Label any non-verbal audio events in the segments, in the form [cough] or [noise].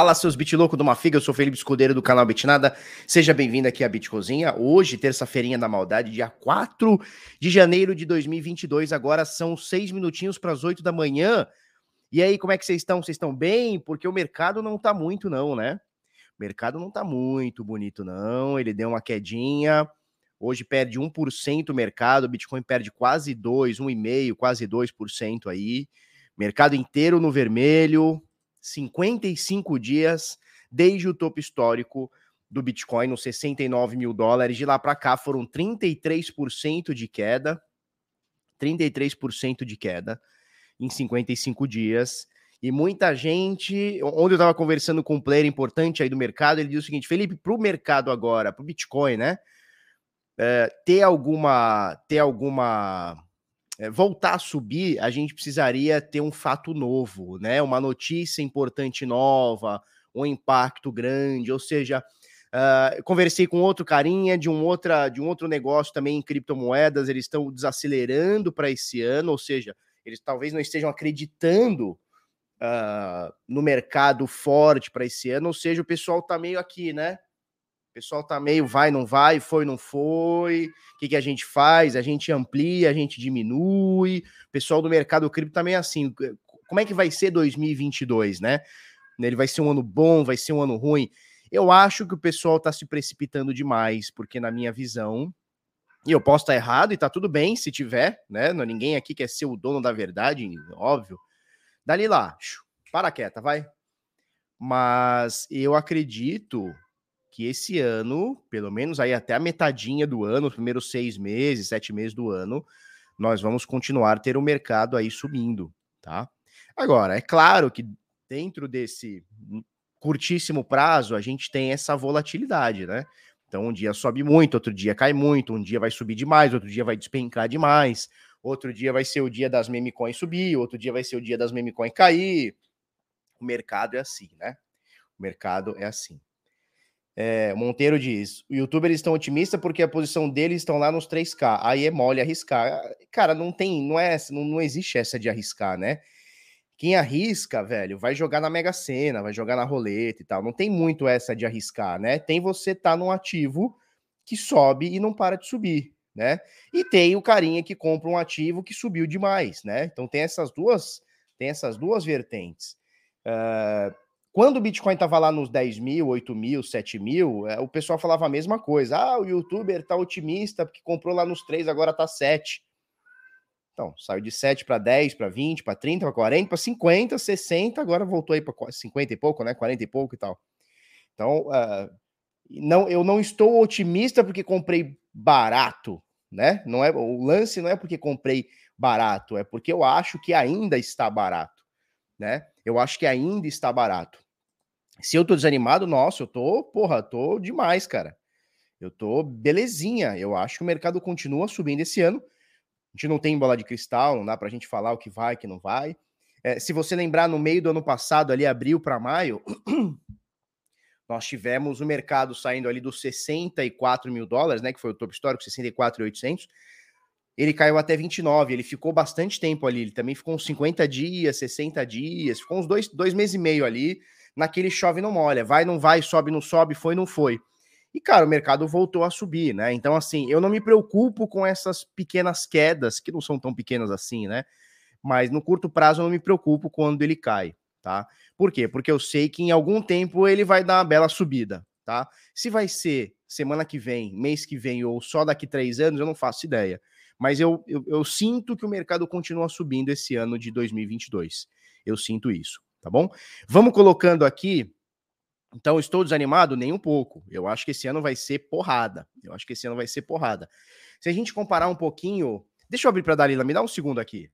Fala seus bit louco do Mafiga, eu sou Felipe Escudeiro do canal Bitnada. Seja bem-vindo aqui à Bitcozinha. Hoje, terça-feirinha da maldade, dia 4 de janeiro de 2022. Agora são seis minutinhos para as 8 da manhã. E aí, como é que vocês estão? Vocês estão bem? Porque o mercado não tá muito não, né? O mercado não tá muito bonito não. Ele deu uma quedinha. Hoje perde 1% o mercado, o Bitcoin perde quase 2, 1,5, quase 2% aí. Mercado inteiro no vermelho, 55 dias desde o topo histórico do Bitcoin, nos 69 mil dólares. De lá para cá foram 33% de queda. 33% de queda em 55 dias. E muita gente. Onde eu estava conversando com um player importante aí do mercado, ele disse o seguinte: Felipe, para o mercado agora, para o Bitcoin, né? É, ter alguma. Ter alguma voltar a subir, a gente precisaria ter um fato novo, né? Uma notícia importante nova, um impacto grande, ou seja, uh, conversei com outro carinha de um, outra, de um outro negócio também em criptomoedas, eles estão desacelerando para esse ano, ou seja, eles talvez não estejam acreditando uh, no mercado forte para esse ano, ou seja, o pessoal está meio aqui, né? O pessoal tá meio vai, não vai, foi, não foi. O que, que a gente faz? A gente amplia, a gente diminui. O pessoal do mercado cripto tá assim. Como é que vai ser 2022, né? Ele vai ser um ano bom, vai ser um ano ruim. Eu acho que o pessoal está se precipitando demais, porque na minha visão, e eu posso estar errado e tá tudo bem se tiver, né? Não, ninguém aqui quer ser o dono da verdade, óbvio. Dali lá, para quieta, vai. Mas eu acredito que esse ano, pelo menos aí até a metadinha do ano, os primeiros seis meses, sete meses do ano, nós vamos continuar ter o mercado aí subindo, tá? Agora, é claro que dentro desse curtíssimo prazo, a gente tem essa volatilidade, né? Então, um dia sobe muito, outro dia cai muito, um dia vai subir demais, outro dia vai despencar demais, outro dia vai ser o dia das meme coins subir, outro dia vai ser o dia das meme coins cair. O mercado é assim, né? O mercado é assim. É, Monteiro diz: o youtuber estão otimistas porque a posição deles estão lá nos 3K. Aí é mole arriscar. Cara, não tem, não é, não, não existe essa de arriscar, né? Quem arrisca, velho, vai jogar na Mega Sena, vai jogar na roleta e tal. Não tem muito essa de arriscar, né? Tem você tá num ativo que sobe e não para de subir, né? E tem o carinha que compra um ativo que subiu demais, né? Então tem essas duas, tem essas duas vertentes. Uh, quando o Bitcoin estava lá nos 10 mil, 8 mil, 7 mil, é, o pessoal falava a mesma coisa. Ah, o youtuber tá otimista porque comprou lá nos 3, agora tá 7. Então, saiu de 7 para 10, para 20, para 30, para 40, para 50, 60, agora voltou aí para 50 e pouco, né? 40 e pouco e tal. Então, uh, não, eu não estou otimista porque comprei barato, né? Não é o lance não é porque comprei barato, é porque eu acho que ainda está barato, né? eu acho que ainda está barato. Se eu tô desanimado, nossa, eu tô, porra, tô demais, cara. Eu tô belezinha. Eu acho que o mercado continua subindo esse ano. A gente não tem bola de cristal, não dá pra gente falar o que vai, o que não vai. É, se você lembrar, no meio do ano passado, ali, abril para maio, [clears throat] nós tivemos o mercado saindo ali dos 64 mil dólares, né? Que foi o topo histórico, 64,800 ele caiu até 29, ele ficou bastante tempo ali, ele também ficou uns 50 dias, 60 dias, ficou uns dois, dois meses e meio ali, naquele chove não molha, vai, não vai, sobe, não sobe, foi, não foi. E, cara, o mercado voltou a subir, né? Então, assim, eu não me preocupo com essas pequenas quedas, que não são tão pequenas assim, né? Mas no curto prazo eu não me preocupo quando ele cai, tá? Por quê? Porque eu sei que em algum tempo ele vai dar uma bela subida, tá? Se vai ser semana que vem, mês que vem ou só daqui três anos, eu não faço ideia mas eu, eu, eu, sinto que o mercado continua subindo esse ano de 2022. Eu sinto isso, tá bom? Vamos colocando aqui. Então, estou desanimado? Nem um pouco. Eu acho que esse ano vai ser porrada. Eu acho que esse ano vai ser porrada. Se a gente comparar um pouquinho. Deixa eu abrir para a Dalila, me dá um segundo aqui.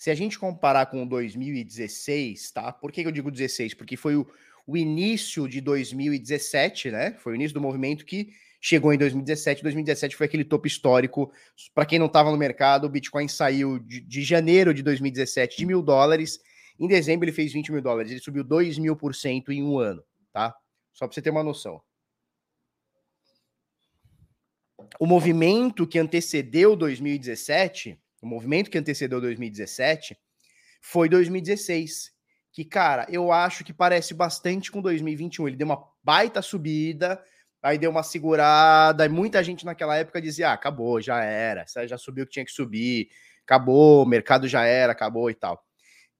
Se a gente comparar com 2016, tá? Por que eu digo 16? Porque foi o, o início de 2017, né? Foi o início do movimento que chegou em 2017. 2017 foi aquele topo histórico. Para quem não estava no mercado, o Bitcoin saiu de, de, janeiro de 2017 de mil dólares. Em dezembro ele fez 20 mil dólares. Ele subiu 2 mil por cento em um ano, tá? Só para você ter uma noção. O movimento que antecedeu 2017, o movimento que antecedeu 2017 foi 2016. Que, cara, eu acho que parece bastante com 2021. Ele deu uma baita subida, aí deu uma segurada, e muita gente naquela época dizia: ah, acabou, já era, já subiu o que tinha que subir, acabou, o mercado já era, acabou e tal.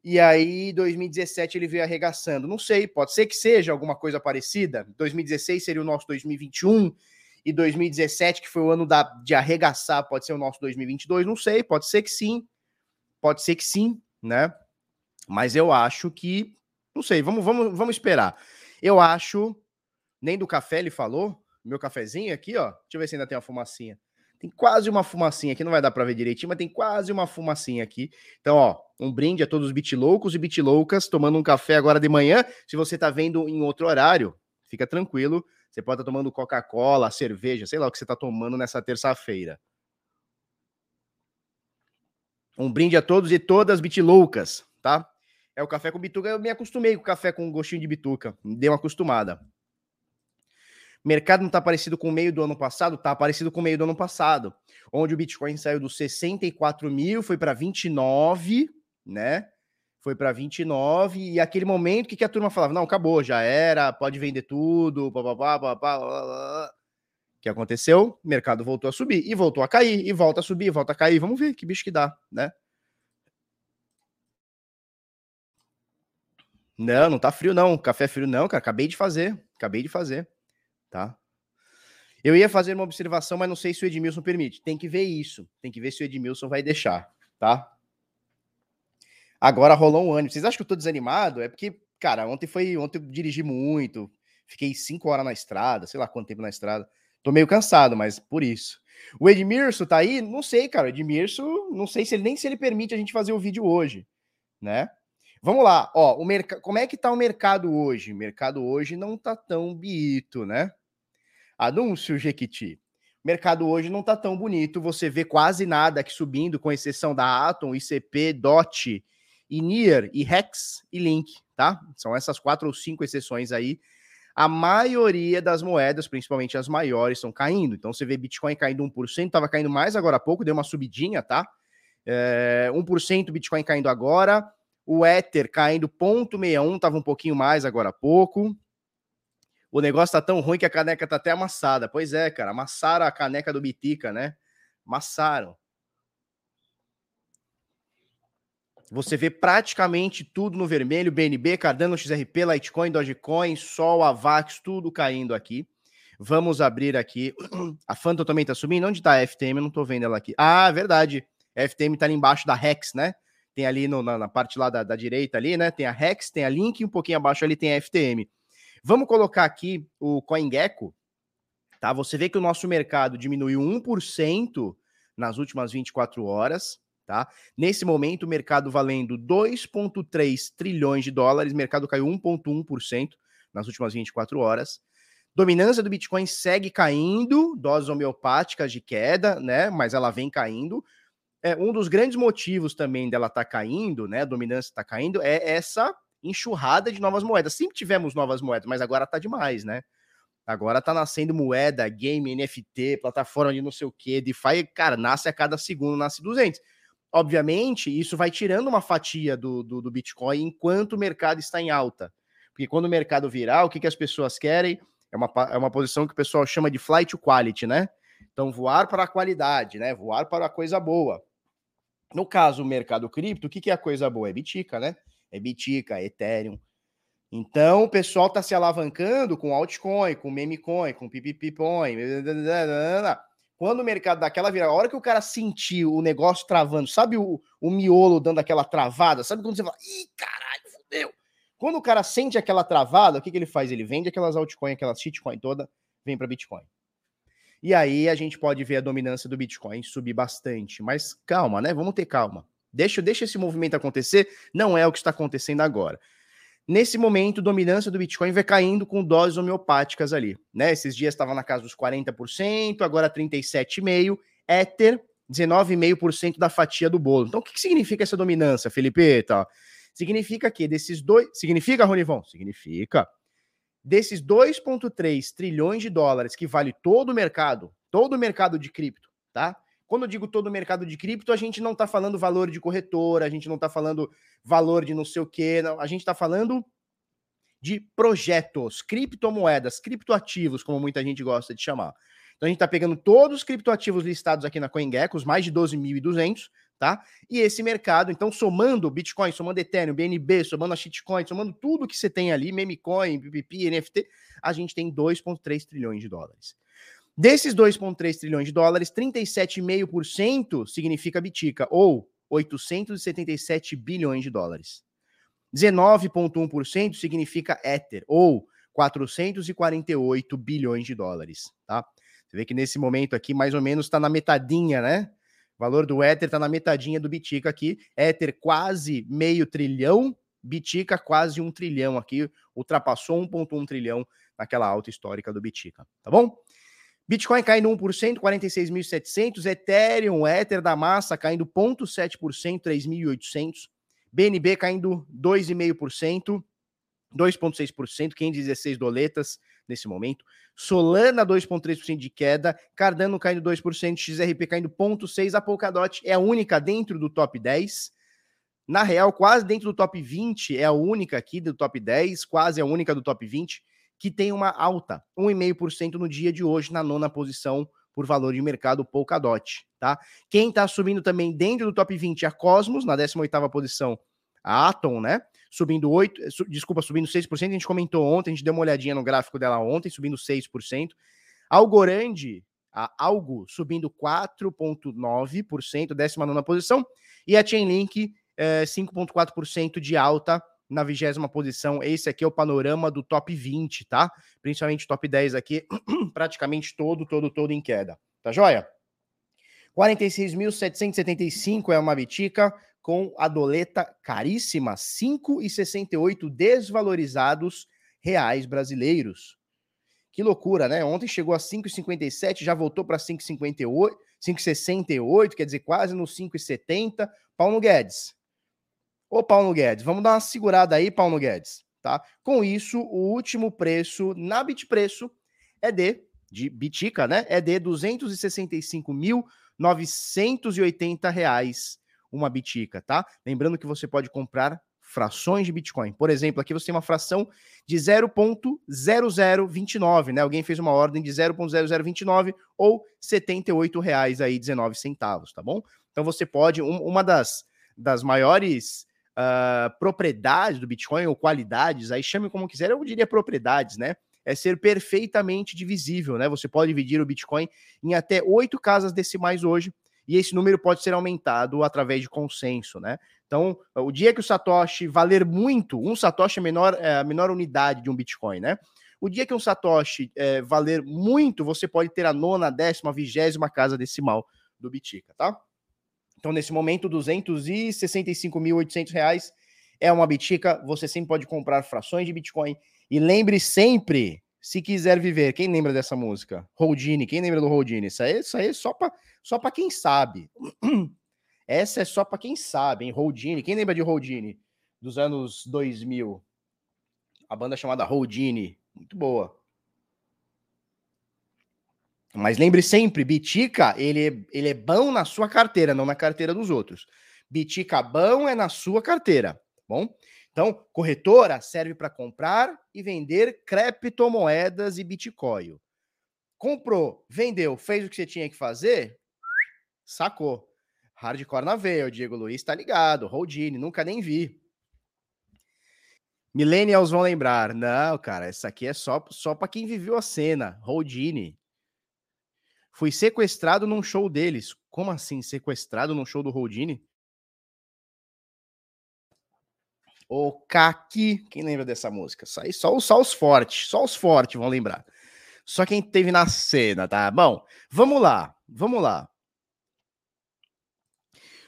E aí, 2017 ele veio arregaçando. Não sei, pode ser que seja alguma coisa parecida. 2016 seria o nosso 2021 e 2017, que foi o ano da, de arregaçar, pode ser o nosso 2022. Não sei, pode ser que sim. Pode ser que sim, né? Mas eu acho que. Não sei, vamos, vamos, vamos esperar. Eu acho. Nem do café ele falou. Meu cafezinho aqui, ó. Deixa eu ver se ainda tem uma fumacinha. Tem quase uma fumacinha aqui, não vai dar para ver direitinho, mas tem quase uma fumacinha aqui. Então, ó, um brinde a todos os bitloucos e bitloucas tomando um café agora de manhã. Se você tá vendo em outro horário, fica tranquilo. Você pode estar tá tomando Coca-Cola, cerveja, sei lá o que você tá tomando nessa terça-feira. Um brinde a todos e todas bitloucas, tá? É o café com bituca. Eu me acostumei com o café com gostinho de bituca. Me dei uma acostumada. Mercado não está parecido com o meio do ano passado? Está parecido com o meio do ano passado, onde o Bitcoin saiu dos 64 mil, foi para 29, né? Foi para 29, e aquele momento que, que a turma falava: não, acabou, já era, pode vender tudo, papapá, papapá. O que aconteceu? O mercado voltou a subir e voltou a cair, e volta a subir, volta a cair. Vamos ver que bicho que dá, né? Não, não tá frio, não. Café frio, não, cara. Acabei de fazer. Acabei de fazer tá? Eu ia fazer uma observação, mas não sei se o Edmilson permite. Tem que ver isso. Tem que ver se o Edmilson vai deixar, tá? Agora rolou um ânimo. Vocês acham que eu tô desanimado? É porque, cara, ontem foi. Ontem eu dirigi muito. Fiquei cinco horas na estrada, sei lá quanto tempo na estrada. Tô meio cansado, mas por isso. O Edmilson tá aí? Não sei, cara. O Edmilson, não sei se ele nem se ele permite a gente fazer o vídeo hoje, né? Vamos lá, ó, o como é que tá o mercado hoje? O mercado hoje não tá tão bonito, né? Anúncio, Jequiti. O mercado hoje não está tão bonito, você vê quase nada aqui subindo, com exceção da Atom, ICP, DOT, INIR, e Rex e Link, tá? São essas quatro ou cinco exceções aí. A maioria das moedas, principalmente as maiores, estão caindo. Então você vê Bitcoin caindo 1%, estava caindo mais agora há pouco, deu uma subidinha, tá? É, 1% Bitcoin caindo agora. O Ether caindo 0,61, estava um pouquinho mais agora há pouco o negócio tá tão ruim que a caneca tá até amassada. Pois é, cara, amassaram a caneca do Bitica, né? Amassaram. Você vê praticamente tudo no vermelho, BNB, Cardano, XRP, Litecoin, Dogecoin, Sol, Avax, tudo caindo aqui. Vamos abrir aqui. A Phantom também tá subindo. Onde tá a FTM? Eu não tô vendo ela aqui. Ah, verdade. A FTM tá ali embaixo da Rex, né? Tem ali no, na, na, parte lá da, da, direita ali, né? Tem a Rex, tem a Link um pouquinho abaixo ali tem a FTM. Vamos colocar aqui o CoinGecko, tá? Você vê que o nosso mercado diminuiu 1% nas últimas 24 horas, tá? Nesse momento, o mercado valendo 2,3 trilhões de dólares, o mercado caiu 1,1% nas últimas 24 horas. Dominância do Bitcoin segue caindo, doses homeopáticas de queda, né? Mas ela vem caindo. É, um dos grandes motivos também dela estar tá caindo, né? A dominância está caindo, é essa enxurrada de novas moedas. Sempre tivemos novas moedas, mas agora tá demais, né? Agora tá nascendo moeda, game, NFT, plataforma de não sei o que, DeFi, cara, nasce a cada segundo, nasce 200. Obviamente, isso vai tirando uma fatia do, do, do Bitcoin enquanto o mercado está em alta. Porque quando o mercado virar, o que, que as pessoas querem? É uma, é uma posição que o pessoal chama de flight to quality, né? Então, voar para a qualidade, né? Voar para a coisa boa. No caso, o mercado cripto, o que, que é a coisa boa? É Bitica, né? é Bitica, é Ethereum. Então, o pessoal está se alavancando com altcoin, com memecoin, com PPPcoin. Quando o mercado dá aquela virada, a hora que o cara sentir o negócio travando, sabe o, o miolo dando aquela travada? Sabe quando você fala, ih, caralho, fudeu. Quando o cara sente aquela travada, o que, que ele faz? Ele vende aquelas altcoins, aquelas shitcoin toda, vem para Bitcoin. E aí a gente pode ver a dominância do Bitcoin subir bastante. Mas calma, né? Vamos ter calma. Deixa, deixa esse movimento acontecer, não é o que está acontecendo agora. Nesse momento, dominância do Bitcoin vai caindo com doses homeopáticas ali, né? Esses dias estava na casa dos 40%, agora 37,5%, Ether 19,5% da fatia do bolo. Então, o que, que significa essa dominância, Felipe? Tá? Significa que desses dois. Significa, Ronivon? Significa. Desses 2,3 trilhões de dólares que vale todo o mercado, todo o mercado de cripto, tá? Quando eu digo todo o mercado de cripto, a gente não está falando valor de corretora, a gente não está falando valor de não sei o quê, não. a gente está falando de projetos, criptomoedas, criptoativos, como muita gente gosta de chamar. Então a gente está pegando todos os criptoativos listados aqui na CoinGecko, os mais de 12.200, tá? E esse mercado, então somando Bitcoin, somando Ethereum, BNB, somando a shitcoin, somando tudo que você tem ali, memecoin, PPP, NFT, a gente tem 2,3 trilhões de dólares. Desses 2,3 trilhões de dólares, 37,5% significa Bitica, ou 877 bilhões de dólares. 19,1% significa Ether, ou 448 bilhões de dólares, tá? Você vê que nesse momento aqui, mais ou menos, está na metadinha, né? O valor do Ether está na metadinha do Bitica aqui. Ether quase meio trilhão, Bitica quase um trilhão aqui, ultrapassou 1,1 trilhão naquela alta histórica do Bitica, tá bom? Bitcoin caindo 1%, 46.700. Ethereum, Ether da massa caindo 0,7%, 3.800. BNB caindo 2,5%, 2,6%, 516 doletas nesse momento. Solana 2,3% de queda. Cardano caindo 2%, XRP caindo 0,6%. A Polkadot é a única dentro do top 10. Na real, quase dentro do top 20, é a única aqui do top 10, quase a única do top 20 que tem uma alta, 1,5% no dia de hoje, na nona posição por valor de mercado Polkadot, tá? Quem está subindo também dentro do top 20 é a Cosmos, na 18ª posição, a Atom, né? Subindo 8, su, desculpa, subindo 6%, a gente comentou ontem, a gente deu uma olhadinha no gráfico dela ontem, subindo 6%. Algorand, a Algo, subindo 4,9%, 19ª posição, e a Chainlink, eh, 5,4% de alta, na vigésima posição. Esse aqui é o panorama do top 20, tá? Principalmente top 10 aqui, [clears throat] praticamente todo, todo, todo em queda. Tá joia? 46.775 é uma bitica com a doleta caríssima, 5,68 desvalorizados reais brasileiros. Que loucura, né? Ontem chegou a 5,57, já voltou para 5,58, 5,68, quer dizer, quase no 5,70. Paulo Guedes, Ô, Paulo Guedes, vamos dar uma segurada aí, Paulo Guedes, tá? Com isso, o último preço na Bitpreço é de, de Bitica, né? É de 265.980 reais uma Bitica, tá? Lembrando que você pode comprar frações de Bitcoin. Por exemplo, aqui você tem uma fração de 0.0029, né? Alguém fez uma ordem de 0.0029 ou R$ 78,19 aí 19 centavos, tá bom? Então você pode um, uma das das maiores uh, propriedades do Bitcoin, ou qualidades, aí chame como quiser, eu diria propriedades, né? É ser perfeitamente divisível, né? Você pode dividir o Bitcoin em até oito casas decimais hoje, e esse número pode ser aumentado através de consenso, né? Então, o dia que o Satoshi valer muito, um Satoshi é menor, é a menor unidade de um Bitcoin, né? O dia que um Satoshi é, valer muito, você pode ter a nona, décima, vigésima casa decimal do Bitica, tá? Então, nesse momento, R$ 265.800 é uma bitica. Você sempre pode comprar frações de Bitcoin. E lembre sempre, se quiser viver, quem lembra dessa música? Houdini, quem lembra do Houdini? Isso aí, isso aí é só para só quem sabe. [clears throat] Essa é só para quem sabe, hein? Houdini, quem lembra de Houdini? Dos anos 2000. A banda chamada Houdini, muito boa. Mas lembre sempre, Bitica, ele, ele é bom na sua carteira, não na carteira dos outros. Bitica bom é na sua carteira, tá bom? Então, corretora serve para comprar e vender criptomoedas e Bitcoin. Comprou, vendeu, fez o que você tinha que fazer, sacou. Hardcore na veia, o Diego Luiz tá ligado, Houdini, nunca nem vi. Millennials vão lembrar. Não, cara, essa aqui é só, só para quem viveu a cena. Houdini. Fui sequestrado num show deles. Como assim, sequestrado num show do Houdini? O Kaki, quem lembra dessa música? Só, só, só os fortes, só os fortes vão lembrar. Só quem teve na cena, tá? Bom, vamos lá, vamos lá.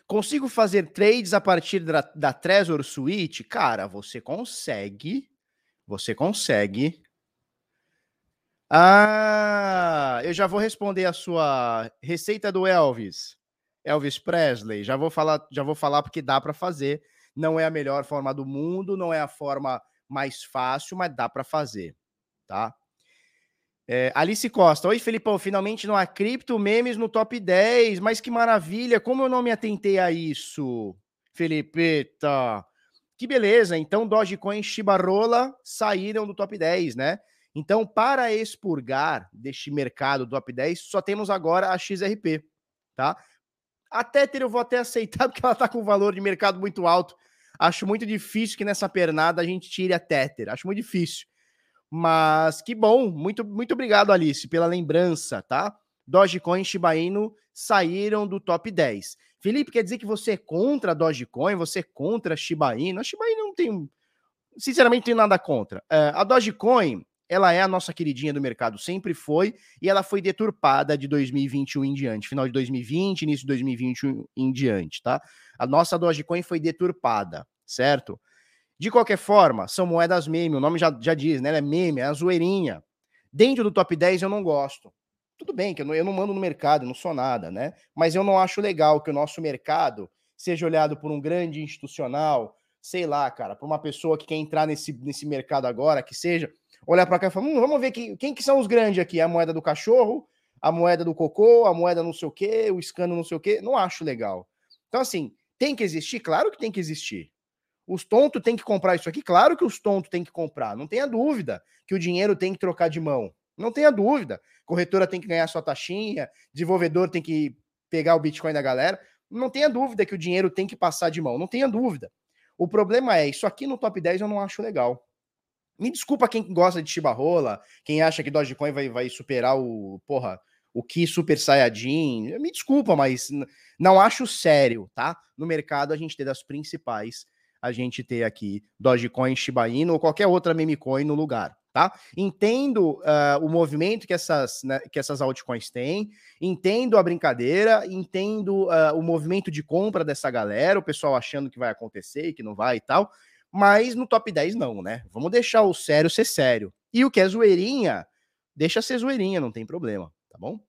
Consigo fazer trades a partir da, da Trezor Suite? Cara, você consegue. Você consegue. Ah, eu já vou responder a sua receita do Elvis. Elvis Presley. Já vou falar, já vou falar porque dá para fazer. Não é a melhor forma do mundo, não é a forma mais fácil, mas dá para fazer, tá? É, Alice Costa, oi Felipão, finalmente não há cripto memes no top 10, mas que maravilha, como eu não me atentei a isso, Felipeta. Que beleza, então Dogecoin e Shibarola saíram do top 10, né? Então, para expurgar deste mercado do top 10, só temos agora a XRP, tá? A Tether eu vou até aceitar, [laughs] porque ela tá com valor de mercado muito alto. Acho muito difícil que nessa pernada a gente tire a Tether. Acho muito difícil. Mas que bom. Muito, muito obrigado, Alice, pela lembrança, tá? Dogecoin e Shiba Inu saíram do top 10. Felipe, quer dizer que você é contra Dogecoin? Você é contra Shiba Inu? A Shiba Inu não tem... Sinceramente, não tem nada contra. É, a Dogecoin, ela é a nossa queridinha do mercado, sempre foi, e ela foi deturpada de 2021 em diante, final de 2020, início de 2021 em diante, tá? A nossa Dogecoin foi deturpada, certo? De qualquer forma, são moedas meme, o nome já, já diz, né? Ela é meme, é a zoeirinha. Dentro do top 10 eu não gosto. Tudo bem que eu não, eu não mando no mercado, não sou nada, né? Mas eu não acho legal que o nosso mercado seja olhado por um grande institucional, sei lá, cara, por uma pessoa que quer entrar nesse, nesse mercado agora, que seja olhar para cá e falar: hum, vamos ver que, quem que são os grandes aqui? A moeda do cachorro, a moeda do cocô, a moeda não sei o quê, o escândalo não sei o quê. Não acho legal. Então, assim, tem que existir? Claro que tem que existir. Os tontos têm que comprar isso aqui? Claro que os tontos têm que comprar. Não tenha dúvida que o dinheiro tem que trocar de mão. Não tenha dúvida. Corretora tem que ganhar sua taxinha, desenvolvedor tem que pegar o Bitcoin da galera. Não tenha dúvida que o dinheiro tem que passar de mão. Não tenha dúvida. O problema é, isso aqui no top 10 eu não acho legal. Me desculpa quem gosta de Chibarrola, quem acha que Dogecoin vai, vai superar o, porra, o que Super Saiyajin. Me desculpa, mas não acho sério, tá? No mercado a gente ter das principais, a gente ter aqui Dogecoin, Shiba Inu ou qualquer outra meme coin no lugar, tá? Entendo uh, o movimento que essas, né, que essas altcoins têm, entendo a brincadeira, entendo uh, o movimento de compra dessa galera, o pessoal achando que vai acontecer e que não vai e tal mas no top 10 não, né? Vamos deixar o sério ser sério. E o que é zoeirinha, deixa ser zoeirinha, não tem problema, tá bom? O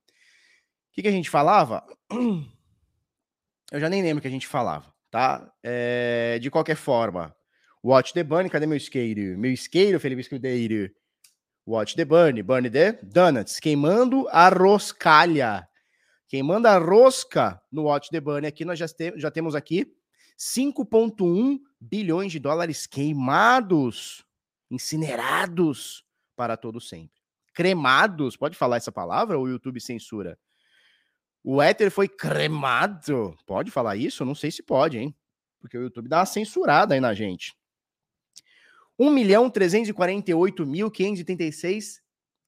que, que a gente falava? [clears throat] Eu já nem lembro o que a gente falava, tá? É, de qualquer forma, Watch the Bunny, cadê meu isqueiro? Meu isqueiro, Felipe Escudeiro. Watch the Bunny, Bunny the Donuts, queimando a roscalha. Queimando a rosca no Watch the Bunny aqui, nós já, te, já temos aqui 5,1 bilhões de dólares queimados, incinerados para todo sempre. Cremados, pode falar essa palavra ou o YouTube censura? O éter foi cremado. Pode falar isso? Não sei se pode, hein? Porque o YouTube dá uma censurada aí na gente. 1 milhão 348 mil 576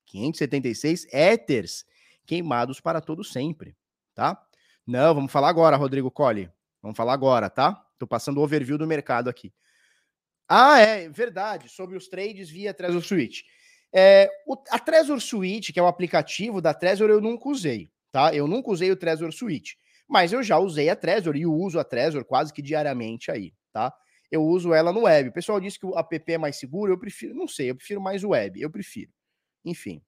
576 éteres queimados para todo sempre, tá? Não, vamos falar agora, Rodrigo Colli. Vamos falar agora, tá? Tô passando o overview do mercado aqui. Ah, é verdade, sobre os trades via Trezor Switch. É, o, a Trezor Switch, que é o aplicativo da Trezor, eu nunca usei, tá? Eu nunca usei o Trezor Switch, mas eu já usei a Trezor e uso a Trezor quase que diariamente aí, tá? Eu uso ela no web. O pessoal disse que o app é mais seguro, eu prefiro, não sei, eu prefiro mais o web, eu prefiro. Enfim.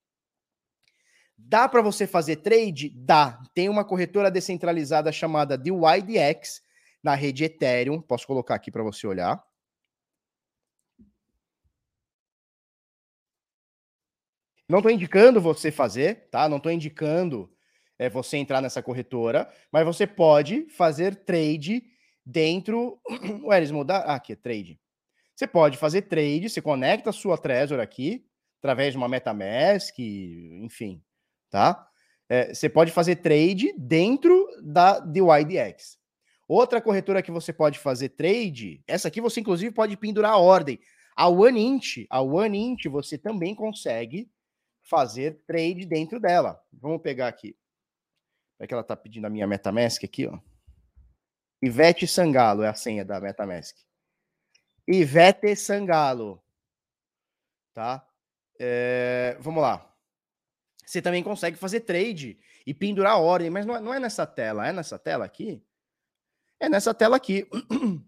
Dá para você fazer trade? Dá. Tem uma corretora descentralizada chamada DYDX, na rede Ethereum. Posso colocar aqui para você olhar. Não estou indicando você fazer, tá? Não estou indicando é, você entrar nessa corretora, mas você pode fazer trade dentro. [clears throat] Ué, eles mudaram. Ah, aqui, trade. Você pode fazer trade, você conecta a sua Trezor aqui, através de uma MetaMask, enfim, tá? É, você pode fazer trade dentro da DYDX. Outra corretora que você pode fazer trade, essa aqui você inclusive pode pendurar a ordem. A OneInt, a OneInt você também consegue fazer trade dentro dela. Vamos pegar aqui. É que ela tá pedindo a minha MetaMask aqui, ó. Ivete Sangalo é a senha da MetaMask. Ivete Sangalo. Tá? É, vamos lá. Você também consegue fazer trade e pendurar a ordem, mas não é, não é nessa tela, é nessa tela aqui? É nessa tela aqui. [clears throat]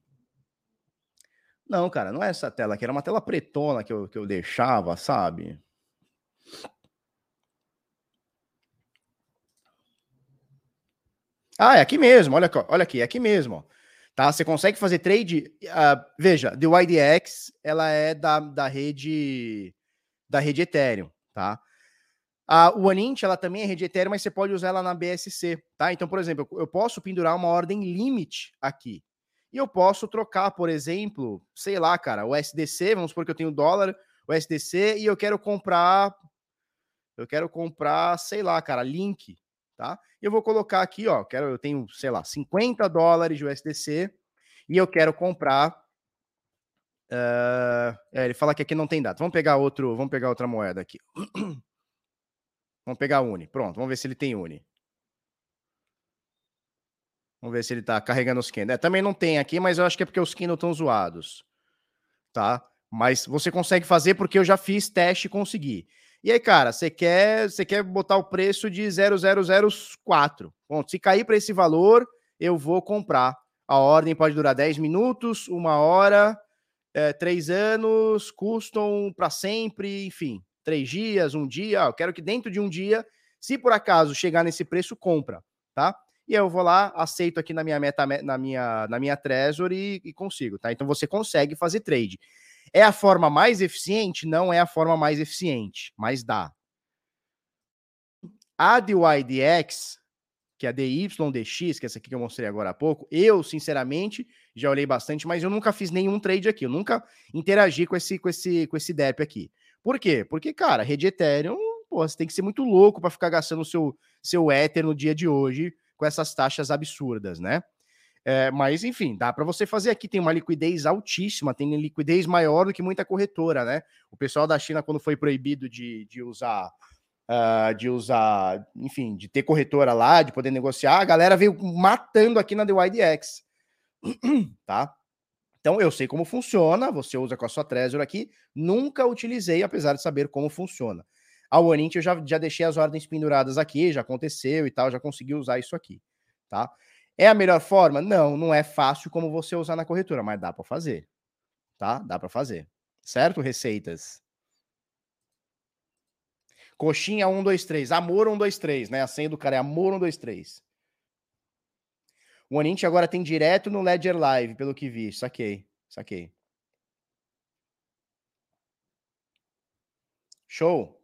Não, cara, não é essa tela aqui. Era uma tela pretona que eu, que eu deixava, sabe? Ah, é aqui mesmo. Olha, olha aqui, é aqui mesmo. Tá? Você consegue fazer trade. Uh, veja, the YDX ela é da, da rede da rede Ethereum, tá? A OneInt, ela também é rede Ethereum, mas você pode usar ela na BSC, tá? Então, por exemplo, eu posso pendurar uma ordem limit aqui. E eu posso trocar, por exemplo, sei lá, cara, o SDC, vamos supor que eu tenho dólar, o SDC, e eu quero comprar, eu quero comprar, sei lá, cara, link, tá? Eu vou colocar aqui, ó, quero, eu tenho, sei lá, 50 dólares de USDC, e eu quero comprar Uh, é, ele fala que aqui não tem data. Vamos pegar outro, vamos pegar outra moeda aqui. [clears throat] Vamos pegar Uni. Pronto, vamos ver se ele tem Uni. Vamos ver se ele tá carregando os candles. É, também não tem aqui, mas eu acho que é porque os candles estão zoados. Tá? Mas você consegue fazer porque eu já fiz teste e consegui. E aí, cara, você quer, você quer botar o preço de 0004. Bom, se cair para esse valor, eu vou comprar. A ordem pode durar 10 minutos, uma hora, é, três anos, custam para sempre, enfim três dias, um dia. Eu quero que dentro de um dia, se por acaso chegar nesse preço, compra, tá? E eu vou lá, aceito aqui na minha meta, na minha, na minha Treasury e, e consigo, tá? Então você consegue fazer trade. É a forma mais eficiente? Não é a forma mais eficiente, mas dá. A DYDX, que é a DYDX, que é essa aqui que eu mostrei agora há pouco, eu, sinceramente, já olhei bastante, mas eu nunca fiz nenhum trade aqui, eu nunca interagi com esse, com esse, com esse DEP aqui. Por quê? Porque, cara, rede Ethereum, pô, você tem que ser muito louco para ficar gastando o seu, seu Ether no dia de hoje com essas taxas absurdas, né? É, mas, enfim, dá para você fazer aqui. Tem uma liquidez altíssima, tem liquidez maior do que muita corretora, né? O pessoal da China, quando foi proibido de, de usar. Uh, de usar, enfim, de ter corretora lá, de poder negociar, a galera veio matando aqui na DYDX, [clears throat] tá? Então eu sei como funciona, você usa com a sua Trezor aqui, nunca utilizei, apesar de saber como funciona. A Wanint eu já, já deixei as ordens penduradas aqui, já aconteceu e tal, já consegui usar isso aqui, tá? É a melhor forma? Não, não é fácil como você usar na corretora, mas dá para fazer, tá? Dá para fazer. Certo, receitas? Coxinha 123, amor 123, né? A senha do cara é amor 123. O Onint agora tem direto no Ledger Live, pelo que vi. Saquei, saquei. Show.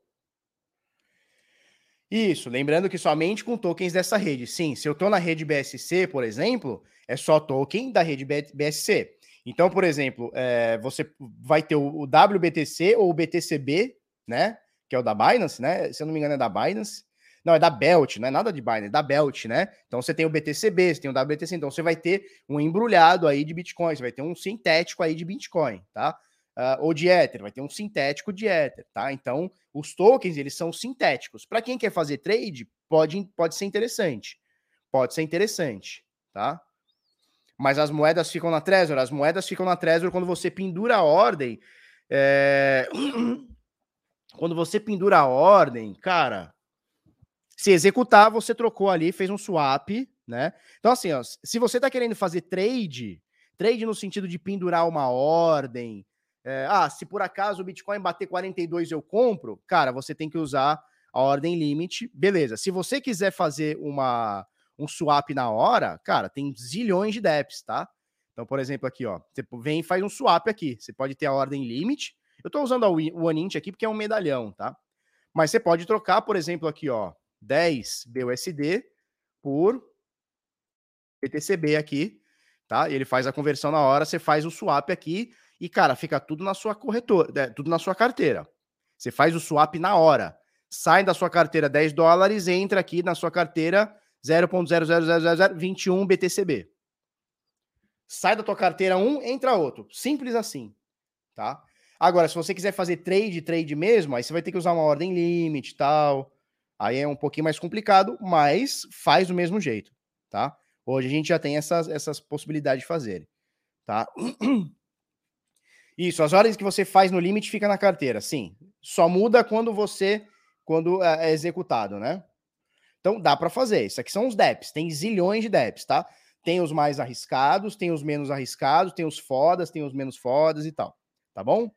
Isso, lembrando que somente com tokens dessa rede. Sim, se eu estou na rede BSC, por exemplo, é só token da rede BSC. Então, por exemplo, é, você vai ter o, o WBTC ou o BTCB, né? Que é o da Binance, né? Se eu não me engano, é da Binance. Não, é da Belt, não é nada de Binance, é da Belt, né? Então você tem o BTCB, você tem o WBTC, então você vai ter um embrulhado aí de Bitcoin, você vai ter um sintético aí de Bitcoin, tá? Uh, ou de Ether, vai ter um sintético de Ether, tá? Então, os tokens, eles são sintéticos. Para quem quer fazer trade, pode, pode ser interessante. Pode ser interessante, tá? Mas as moedas ficam na Trezor, as moedas ficam na Trezor quando você pendura a ordem. É... [clears throat] Quando você pendura a ordem, cara, se executar, você trocou ali, fez um swap, né? Então, assim, ó, se você está querendo fazer trade, trade no sentido de pendurar uma ordem, é, ah, se por acaso o Bitcoin bater 42 eu compro, cara, você tem que usar a ordem limite, beleza. Se você quiser fazer uma, um swap na hora, cara, tem zilhões de DEPs, tá? Então, por exemplo, aqui, ó, você vem e faz um swap aqui. Você pode ter a ordem limite. Eu estou usando o OneInt aqui porque é um medalhão, tá? Mas você pode trocar, por exemplo, aqui, ó, 10 BUSD por BTCB aqui, tá? Ele faz a conversão na hora, você faz o swap aqui e, cara, fica tudo na sua corretora, é, tudo na sua carteira. Você faz o swap na hora. Sai da sua carteira 10 dólares, entra aqui na sua carteira 0.00021 BTCB. Sai da tua carteira um, entra outro. Simples assim, tá? Agora, se você quiser fazer trade, trade mesmo, aí você vai ter que usar uma ordem limite e tal. Aí é um pouquinho mais complicado, mas faz do mesmo jeito, tá? Hoje a gente já tem essas, essas possibilidades de fazer, tá? Isso, as ordens que você faz no limite fica na carteira, sim. Só muda quando você, quando é, é executado, né? Então dá para fazer. Isso aqui são os DEPs, tem zilhões de DEPs, tá? Tem os mais arriscados, tem os menos arriscados, tem os fodas, tem os menos fodas e tal. Tá bom?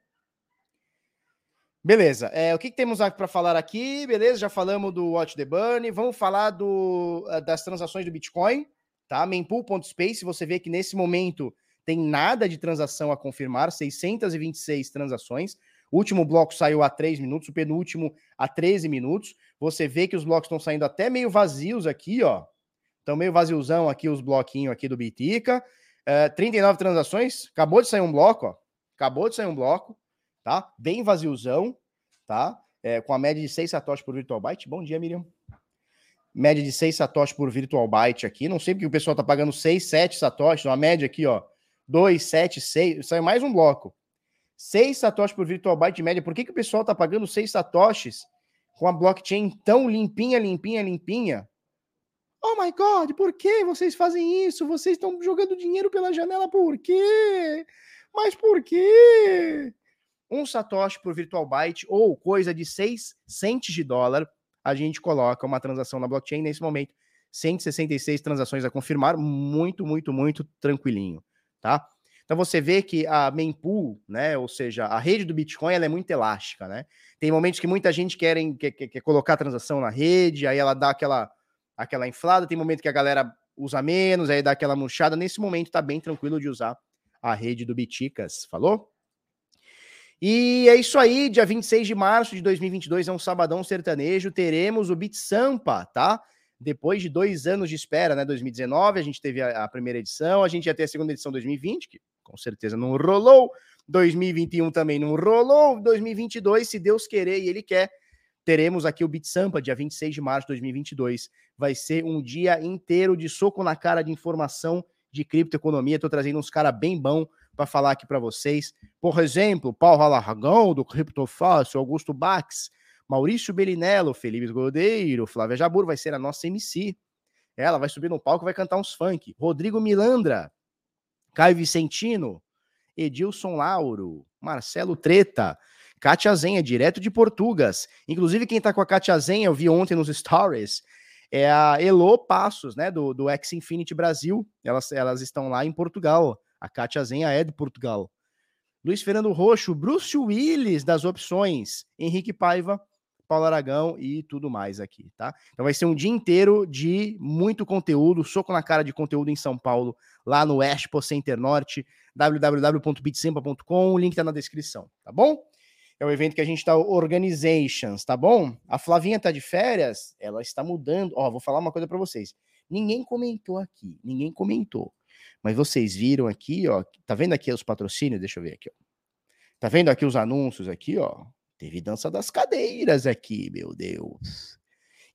Beleza. É, o que, que temos para falar aqui? Beleza, já falamos do Watch the Burn. Vamos falar do, ah, das transações do Bitcoin, tá? Mempool.space, você vê que nesse momento tem nada de transação a confirmar, 626 transações. O último bloco saiu a 3 minutos, o penúltimo a 13 minutos. Você vê que os blocos estão saindo até meio vazios aqui, ó. Estão meio vaziozão aqui os bloquinhos aqui do Bitica. É, 39 transações, acabou de sair um bloco, ó. Acabou de sair um bloco, tá? Bem vaziozão, tá? É, com a média de 6 satoshis por virtual byte. Bom dia, Miriam. Média de 6 satoshis por virtual byte aqui. Não sei porque o pessoal tá pagando 6, 7 satoshis. Uma média aqui, ó. 2, 7, 6. Saiu mais um bloco. 6 satoshis por virtual byte de média. Por que, que o pessoal tá pagando 6 satoshis com a blockchain tão limpinha, limpinha, limpinha? Oh my God, por que vocês fazem isso? Vocês estão jogando dinheiro pela janela, por quê? Mas por quê? Um satoshi por virtual byte ou coisa de 6 centes de dólar, a gente coloca uma transação na blockchain nesse momento. 166 transações a confirmar, muito, muito, muito tranquilinho, tá? Então você vê que a mempool, né, ou seja, a rede do Bitcoin, ela é muito elástica, né? Tem momentos que muita gente querem, quer, quer, colocar a transação na rede, aí ela dá aquela aquela inflada, tem momento que a galera usa menos, aí dá aquela murchada. Nesse momento tá bem tranquilo de usar a rede do Biticas, falou? E é isso aí, dia 26 de março de 2022 é um sabadão sertanejo, teremos o Bit Sampa, tá? Depois de dois anos de espera, né? 2019, a gente teve a, a primeira edição, a gente ia ter a segunda edição 2020, que com certeza não rolou. 2021 também não rolou. 2022, se Deus querer e Ele quer, teremos aqui o Bit Sampa, dia 26 de março de 2022. Vai ser um dia inteiro de soco na cara de informação de criptoeconomia. Estou trazendo uns caras bem bom para falar aqui para vocês. Por exemplo, Paulo Alarragão, do Criptofácil, Augusto Bax, Maurício Belinello, Felipe Godeiro, Flávia Jabur vai ser a nossa MC. Ela vai subir no palco e vai cantar uns funk. Rodrigo Milandra, Caio Vicentino, Edilson Lauro, Marcelo Treta, Kátia Zenha, direto de Portugas. Inclusive, quem tá com a Kátia Zenha, eu vi ontem nos stories, é a Elo Passos, né, do, do X Infinity Brasil. Elas, elas estão lá em Portugal. A Kátia Zenha é de Portugal. Luiz Fernando Roxo, Bruce Willis das opções, Henrique Paiva, Paulo Aragão e tudo mais aqui, tá? Então vai ser um dia inteiro de muito conteúdo, soco na cara de conteúdo em São Paulo, lá no Expo Center Norte, www.bitsempa.com, o link tá na descrição, tá bom? É o evento que a gente tá organizations, tá bom? A Flavinha tá de férias, ela está mudando. Ó, vou falar uma coisa para vocês. Ninguém comentou aqui, ninguém comentou. Mas vocês viram aqui, ó, tá vendo aqui os patrocínios? Deixa eu ver aqui, ó. Tá vendo aqui os anúncios aqui, ó? Teve dança das cadeiras aqui, meu Deus.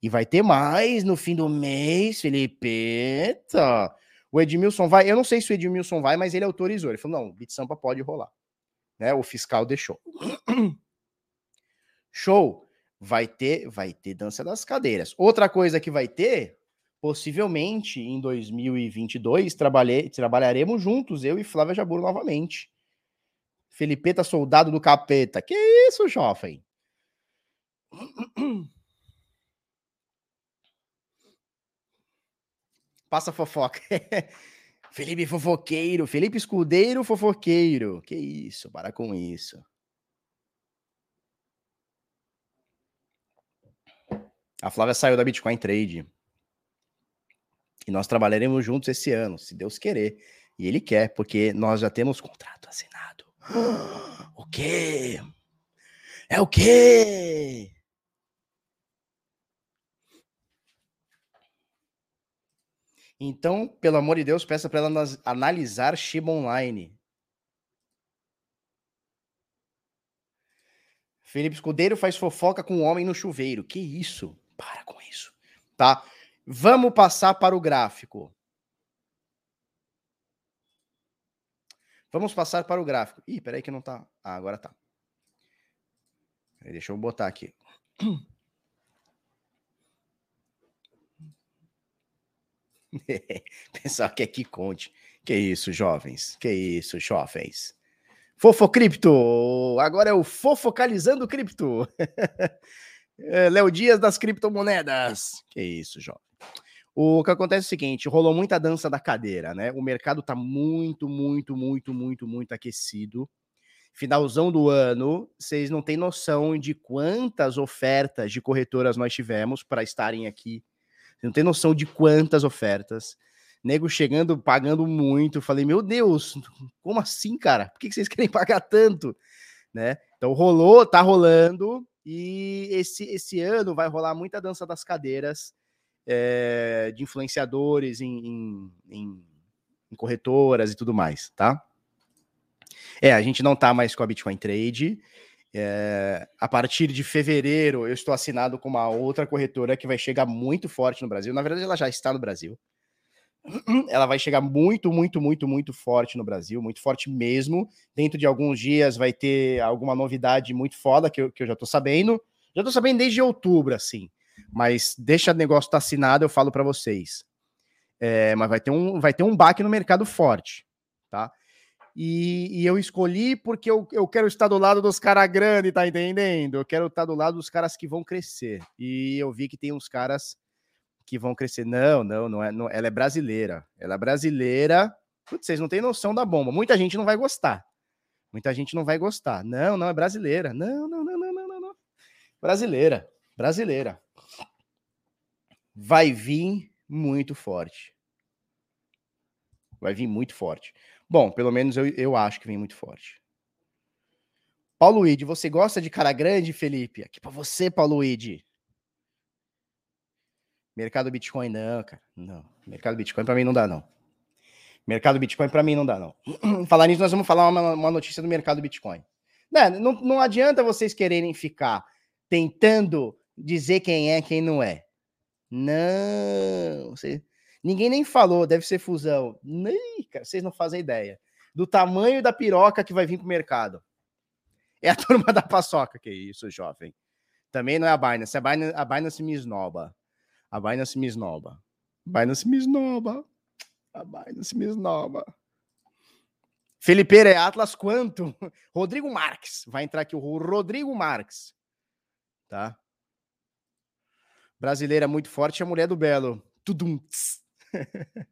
E vai ter mais no fim do mês, Felipe. O Edmilson vai, eu não sei se o Edmilson vai, mas ele autorizou. Ele falou: não, o Beat Sampa pode rolar né? O fiscal deixou. [clears throat] Show. Vai ter, vai ter dança das cadeiras. Outra coisa que vai ter, possivelmente em 2022, trabalhei, trabalharemos juntos, eu e Flávia Jabur novamente. Felipeta soldado do capeta. Que isso, jovem? [clears throat] Passa fofoca. [laughs] Felipe fofoqueiro, Felipe Escudeiro fofoqueiro. Que isso, para com isso. A Flávia saiu da Bitcoin Trade. E nós trabalharemos juntos esse ano, se Deus querer. E ele quer, porque nós já temos contrato assinado. [gasps] O quê? É o quê? Então, pelo amor de Deus, peça para ela analisar Shiba Online. Felipe Escudeiro faz fofoca com um homem no chuveiro. Que isso? Para com isso. Tá? Vamos passar para o gráfico. Vamos passar para o gráfico. Ih, peraí que não tá. Ah, agora tá. Deixa eu botar aqui. [laughs] Pessoal quer que conte. Que isso, jovens? Que isso, jovens? Fofocripto! Agora é o Fofocalizando Cripto. [laughs] É, Léo Dias das criptomoedas. Que isso, jovem. O que acontece é o seguinte, rolou muita dança da cadeira, né? O mercado tá muito, muito, muito, muito, muito aquecido. Finalzão do ano, vocês não têm noção de quantas ofertas de corretoras nós tivemos para estarem aqui. Você não tem noção de quantas ofertas. Nego chegando, pagando muito. Falei, meu Deus, como assim, cara? Por que vocês querem [laughs] pagar tanto? Né? Então rolou, tá rolando. E esse, esse ano vai rolar muita dança das cadeiras é, de influenciadores em, em, em, em, corretoras e tudo mais, tá? É, a gente não tá mais com a Bitcoin Trade. É, a partir de fevereiro, eu estou assinado com uma outra corretora que vai chegar muito forte no Brasil. Na verdade, ela já está no Brasil. [clears throat] Ela vai chegar muito, muito, muito, muito forte no Brasil, muito forte mesmo. Dentro de alguns dias vai ter alguma novidade muito foda que eu, que eu já tô sabendo. Já tô sabendo desde outubro, assim. Mas deixa o negócio estar tá assinado, eu falo para vocês. É, mas vai ter um, vai ter um baque no mercado forte, tá? E, e, eu escolhi porque eu, eu quero estar do lado dos caras grandes, tá entendendo? Eu quero estar do lado dos caras que vão crescer. E eu vi que tem uns caras que vão crescer. Não, não, não é. Não, ela é brasileira. Ela é brasileira. Putz, vocês não têm noção da bomba. Muita gente não vai gostar. Muita gente não vai gostar. Não, não é brasileira. Não, não, não, não, não, não. Brasileira. Brasileira. Vai vir muito forte. Vai vir muito forte. Bom, pelo menos eu, eu acho que vem muito forte. Paulo Luigi, você gosta de cara grande, Felipe? Aqui para você, Paulo Luigi. Mercado Bitcoin não, cara. Não. Mercado Bitcoin para mim não dá não. Mercado Bitcoin para mim não dá não. [clears throat] falar nisso nós vamos falar uma, uma notícia do mercado Bitcoin. Não, não, não adianta vocês quererem ficar tentando dizer quem é, quem não é. Não, você, ninguém nem falou, deve ser fusão. Nem, cara, vocês não fazem ideia do tamanho da piroca que vai vir pro mercado. É a [laughs] turma da paçoca, que isso, jovem. Também não é a Binance, a Binance, a Binance me esnoba. A Binance me esnoba. Binance me esnoba. A Binance me esnoba. Felipe é Atlas quanto? [laughs] Rodrigo Marques. Vai entrar aqui o Rodrigo Marques. Tá? Brasileira muito forte, a mulher do Belo. Tudum. [laughs]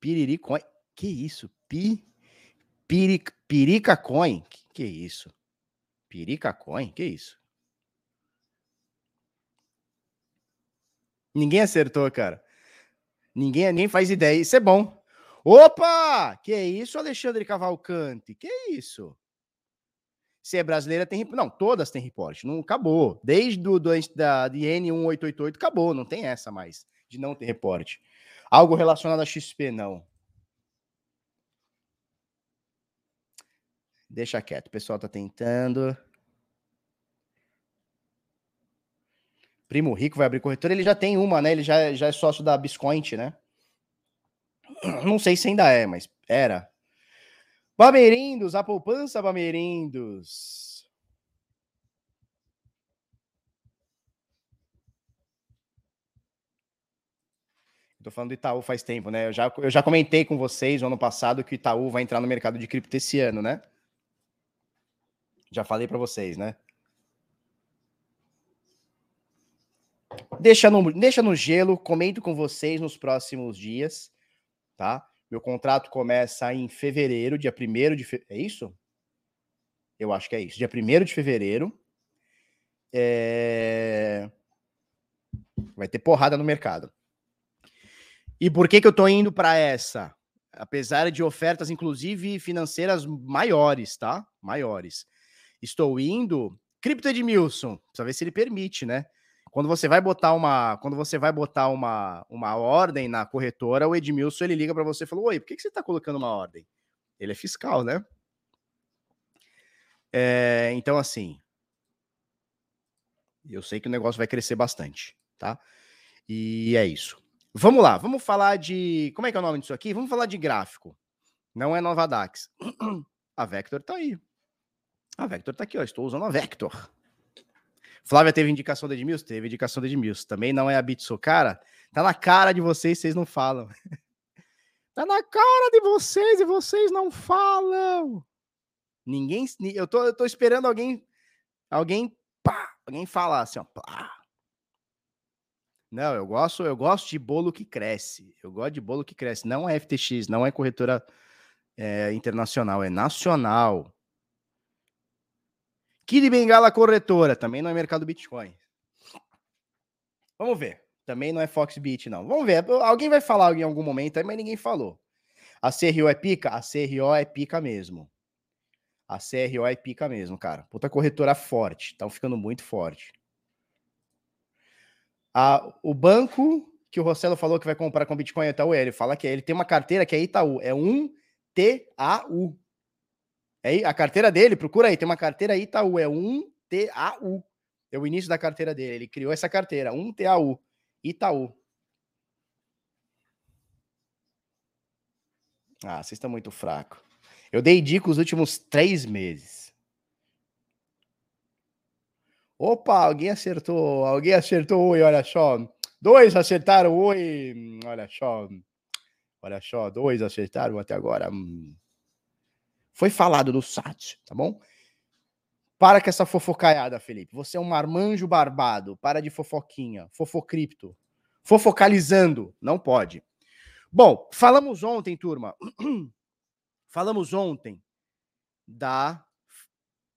Piriri Coin. Que isso? Pi... Pirica, Coin. Que, que isso? Pirica Coin? Que isso? Ninguém acertou, cara. Ninguém, ninguém faz ideia. Isso é bom. Opa! Que é isso, Alexandre Cavalcante? Que é isso? Se é brasileira, tem. Não, todas têm reporte. Não acabou. Desde do, do, da de N1888 acabou. Não tem essa mais de não ter reporte. Algo relacionado a XP, não. Deixa quieto. O pessoal tá tentando. Primo Rico vai abrir corretora, ele já tem uma, né? Ele já, já é sócio da Biscoint, né? Não sei se ainda é, mas era. Bamerindos, a poupança Bamerindos. Tô falando do Itaú faz tempo, né? Eu já, eu já comentei com vocês no ano passado que o Itaú vai entrar no mercado de cripto esse ano, né? Já falei para vocês, né? Deixa no, deixa no gelo, comento com vocês nos próximos dias, tá? Meu contrato começa em fevereiro, dia 1 de fevereiro. É isso? Eu acho que é isso. Dia 1 de fevereiro. É... Vai ter porrada no mercado. E por que, que eu tô indo para essa? Apesar de ofertas, inclusive financeiras maiores, tá? Maiores. Estou indo. Cripto Edmilson, precisa ver se ele permite, né? Quando você vai botar uma, quando você vai botar uma, uma ordem na corretora, o Edmilson ele liga para você e fala: "Oi, por que, que você está colocando uma ordem?" Ele é fiscal, né? É, então assim, eu sei que o negócio vai crescer bastante, tá? E é isso. Vamos lá, vamos falar de. Como é que é o nome disso aqui? Vamos falar de gráfico. Não é Nova Dax. [clears throat] A Vector tá aí. A Vector tá aqui, ó. Estou usando a Vector. Flávia teve indicação de Edmilson? Teve indicação de Edmilson. Também não é a Bitsu. Cara, tá na cara de vocês, vocês não falam. [laughs] tá na cara de vocês e vocês não falam. Ninguém. Eu tô, eu tô esperando alguém. Alguém. Pá, alguém falar assim, ó. Pá. Não, eu gosto, eu gosto de bolo que cresce. Eu gosto de bolo que cresce. Não é FTX, não é corretora é, internacional, é nacional. Kid Bengala Corretora, também não é mercado Bitcoin. Vamos ver. Também não é Foxbit, não. Vamos ver. Alguém vai falar em algum momento aí, mas ninguém falou. A CRO é pica? A CRO é pica mesmo. A CRO é pica mesmo, cara. Puta corretora forte. Estão ficando muito forte. O banco que o Rossello falou que vai comprar com Bitcoin é Itaú, ele fala que é, ele tem uma carteira que é Itaú. É um TAU. É a carteira dele, procura aí, tem uma carteira Itaú, é um TAU. É o início da carteira dele. Ele criou essa carteira, um TAU. Itaú. Ah, vocês estão muito fracos. Eu dei dica os últimos três meses. Opa, alguém acertou. Alguém acertou oi, olha só. Dois acertaram oi. Olha só. Olha só, dois acertaram até agora. Hum. Foi falado no site, tá bom? Para com essa fofocaiada, Felipe. Você é um marmanjo barbado. Para de fofoquinha. Fofocripto. Fofocalizando. Não pode. Bom, falamos ontem, turma. [clears throat] falamos ontem da.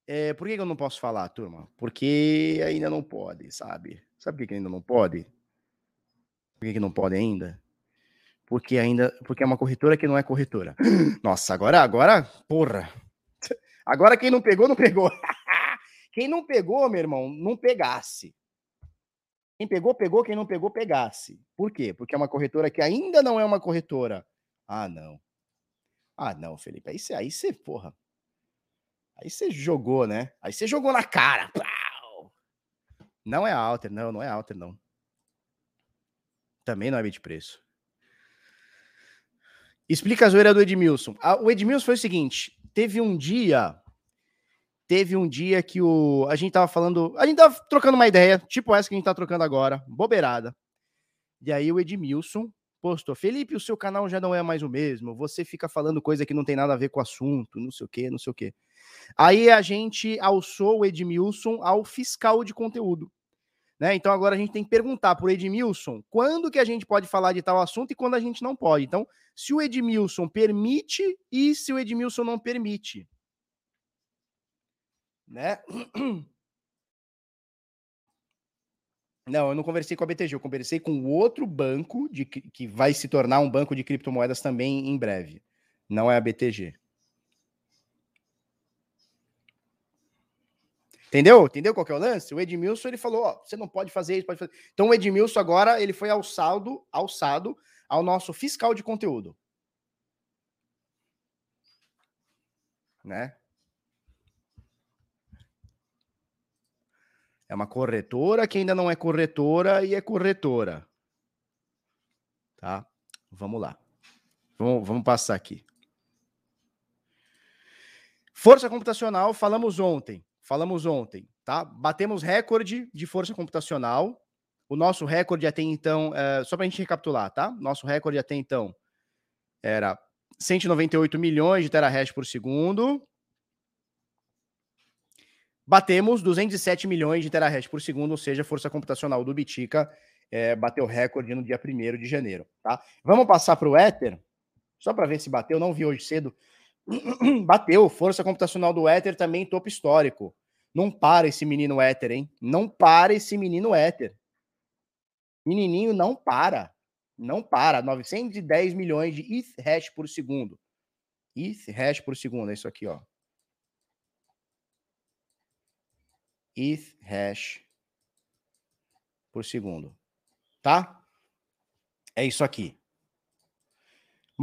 É, por que eu não posso falar, turma? Porque ainda não pode, sabe? Sabe por que ainda não pode? Por que não pode ainda? Porque ainda. Porque é uma corretora que não é corretora. [gasps] Nossa, agora, agora, porra. [laughs] Agora quem não pegou, não pegou. [laughs] quem não pegou, meu irmão, não pegasse. Quem pegou, pegou. Quem não pegou, pegasse. Por quê? Porque é uma corretora que ainda não é uma corretora. Ah, não. Ah, não, Felipe. Aí você, aí você, porra. Aí você jogou, né? Aí você jogou na cara. Não é alter, não, não é alter, não. Também não é de preço. Explica a zoeira do Edmilson. O Edmilson foi o seguinte: teve um dia teve um dia que o a gente tava falando, a gente tava trocando uma ideia, tipo essa que a gente tá trocando agora, bobeirada. E aí o Edmilson postou: Felipe, o seu canal já não é mais o mesmo, você fica falando coisa que não tem nada a ver com o assunto, não sei o que, não sei o que. Aí a gente alçou o Edmilson ao fiscal de conteúdo. Né? Então agora a gente tem que perguntar para o Edmilson quando que a gente pode falar de tal assunto e quando a gente não pode. Então, se o Edmilson permite e se o Edmilson não permite né? [clears throat] Não, eu não conversei com a BTG, eu conversei com outro banco de, que vai se tornar um banco de criptomoedas também em breve. Não é a BTG. Entendeu? Entendeu qual que é o lance? O Edmilson ele falou: ó, você não pode fazer isso, pode fazer. Então o Edmilson agora ele foi alçado, alçado ao nosso fiscal de conteúdo. Né? É uma corretora que ainda não é corretora e é corretora. Tá? Vamos lá. Vamos, vamos passar aqui. Força computacional, falamos ontem. Falamos ontem, tá? Batemos recorde de força computacional. O nosso recorde até então, é, só para a gente recapitular, tá? Nosso recorde até então era 198 milhões de terahash por segundo batemos 207 milhões de terahash por segundo, ou seja, a força computacional do Bitica é, bateu recorde no dia 1 de janeiro. Tá? Vamos passar para o Ether, só para ver se bateu, não vi hoje cedo. [clears throat] bateu, força computacional do Ether também topo histórico. Não para esse menino Ether, hein? Não para esse menino Ether. Menininho não para. Não para. 910 milhões de ETH hash por segundo. ETH hash por segundo, é isso aqui, ó. ETH hash por segundo. Tá? É isso aqui.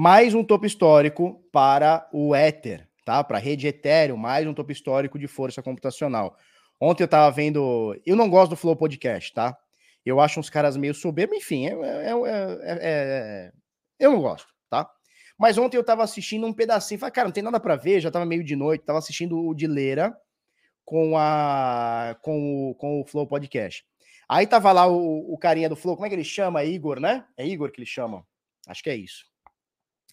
Mais um topo histórico para o Ether, tá? Para a rede Ethereum, mais um topo histórico de força computacional. Ontem eu estava vendo. Eu não gosto do Flow Podcast, tá? Eu acho uns caras meio soberbos, enfim, é, é, é, eu não gosto, tá? Mas ontem eu estava assistindo um pedacinho, falei, cara, não tem nada para ver, já estava meio de noite, estava assistindo o de Leira com, a, com, o, com o Flow Podcast. Aí tava lá o, o carinha do Flow, como é que ele chama? Igor, né? É Igor que ele chama. Acho que é isso.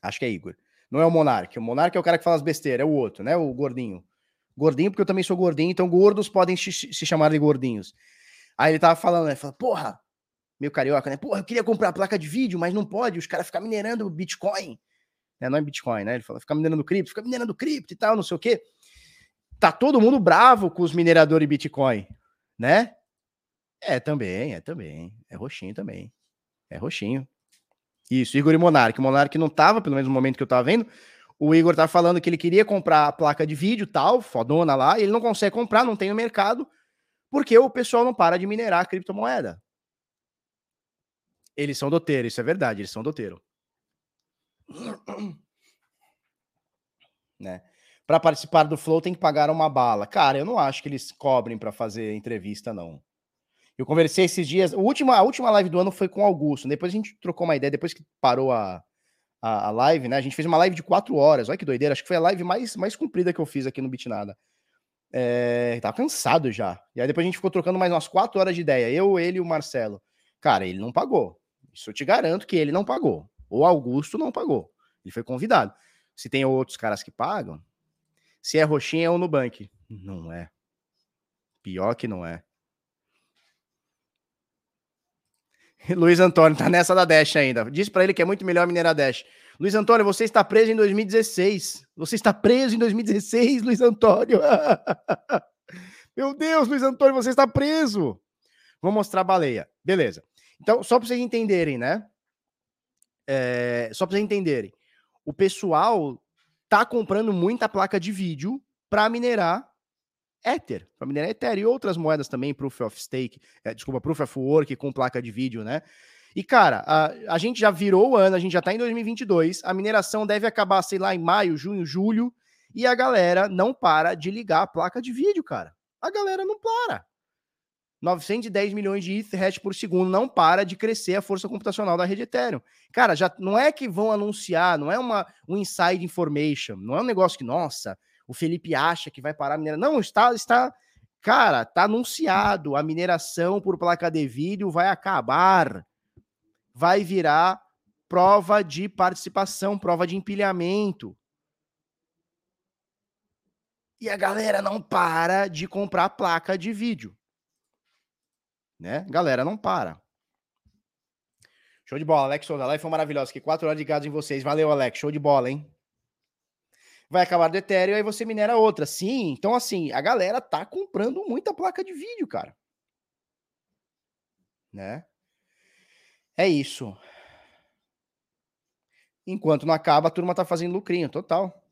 Acho que é Igor. Não é o Monark. O Monark é o cara que fala as besteiras, é o outro, né? O gordinho. Gordinho, porque eu também sou gordinho, então gordos podem se chamar de gordinhos. Aí ele tava falando, né? Fala, porra, meio carioca, né? Porra, eu queria comprar placa de vídeo, mas não pode, os caras ficam minerando Bitcoin. É, não é Bitcoin, né? Ele fala, fica minerando cripto, fica minerando cripto e tal, não sei o quê. Tá todo mundo bravo com os mineradores Bitcoin, né? É, também, é também. É roxinho também. É roxinho. Isso, Igor e Monark. O Monark não tava, pelo menos no momento que eu tava vendo. O Igor tá falando que ele queria comprar a placa de vídeo tal, fodona lá, e ele não consegue comprar, não tem no mercado, porque o pessoal não para de minerar a criptomoeda. Eles são doteiro, isso é verdade, eles são doteiro. Né? Para participar do Flow tem que pagar uma bala. Cara, eu não acho que eles cobrem para fazer entrevista, não. Eu conversei esses dias. A última, a última live do ano foi com o Augusto. Depois a gente trocou uma ideia. Depois que parou a, a, a, live, né? A gente fez uma live de quatro horas. Olha que doideira. Acho que foi a live mais, mais comprida que eu fiz aqui no Bitnada. É, tava cansado já. E aí depois a gente ficou trocando mais umas quatro horas de ideia. Eu, ele e o Marcelo. Cara, ele não pagou. Isso eu te garanto que ele não pagou. O Augusto não pagou. Ele foi convidado. Se tem outros caras que pagam, se é roxinha é o Nubank. Não é. Pior que não é. [laughs] Luiz Antônio tá nessa da Dash ainda. Diz para ele que é muito melhor minerar Dash. Luiz Antônio, você está preso em 2016. Você está preso em 2016, Luiz Antônio. [laughs] Meu Deus, Luiz Antônio, você está preso. Vou mostrar a baleia. Beleza. Então, só para vocês entenderem, né? É, só para vocês entenderem. O pessoal tá comprando muita placa de vídeo para minerar Ether, para minerar Ether e outras moedas também, Proof of Stake, é, desculpa, Proof of Work com placa de vídeo, né? E, cara, a, a gente já virou o ano, a gente já tá em 2022, a mineração deve acabar, sei lá, em maio, junho, julho, e a galera não para de ligar a placa de vídeo, cara. A galera não para. 910 milhões de ETH por segundo não para de crescer a força computacional da rede Ethereum. Cara, já não é que vão anunciar, não é uma um inside information, não é um negócio que, nossa, o Felipe acha que vai parar a mineração. Não, está, está, cara, está anunciado. A mineração por placa de vídeo vai acabar. Vai virar prova de participação, prova de empilhamento. E a galera não para de comprar placa de vídeo. Né? Galera, não para. Show de bola, Alex Souza. A live foi maravilhosa. Que quatro horas de gado em vocês. Valeu, Alex. Show de bola, hein? Vai acabar do Ethereum, aí você minera outra. Sim, então assim, a galera tá comprando muita placa de vídeo, cara. Né? É isso. Enquanto não acaba, a turma tá fazendo lucrinho, total.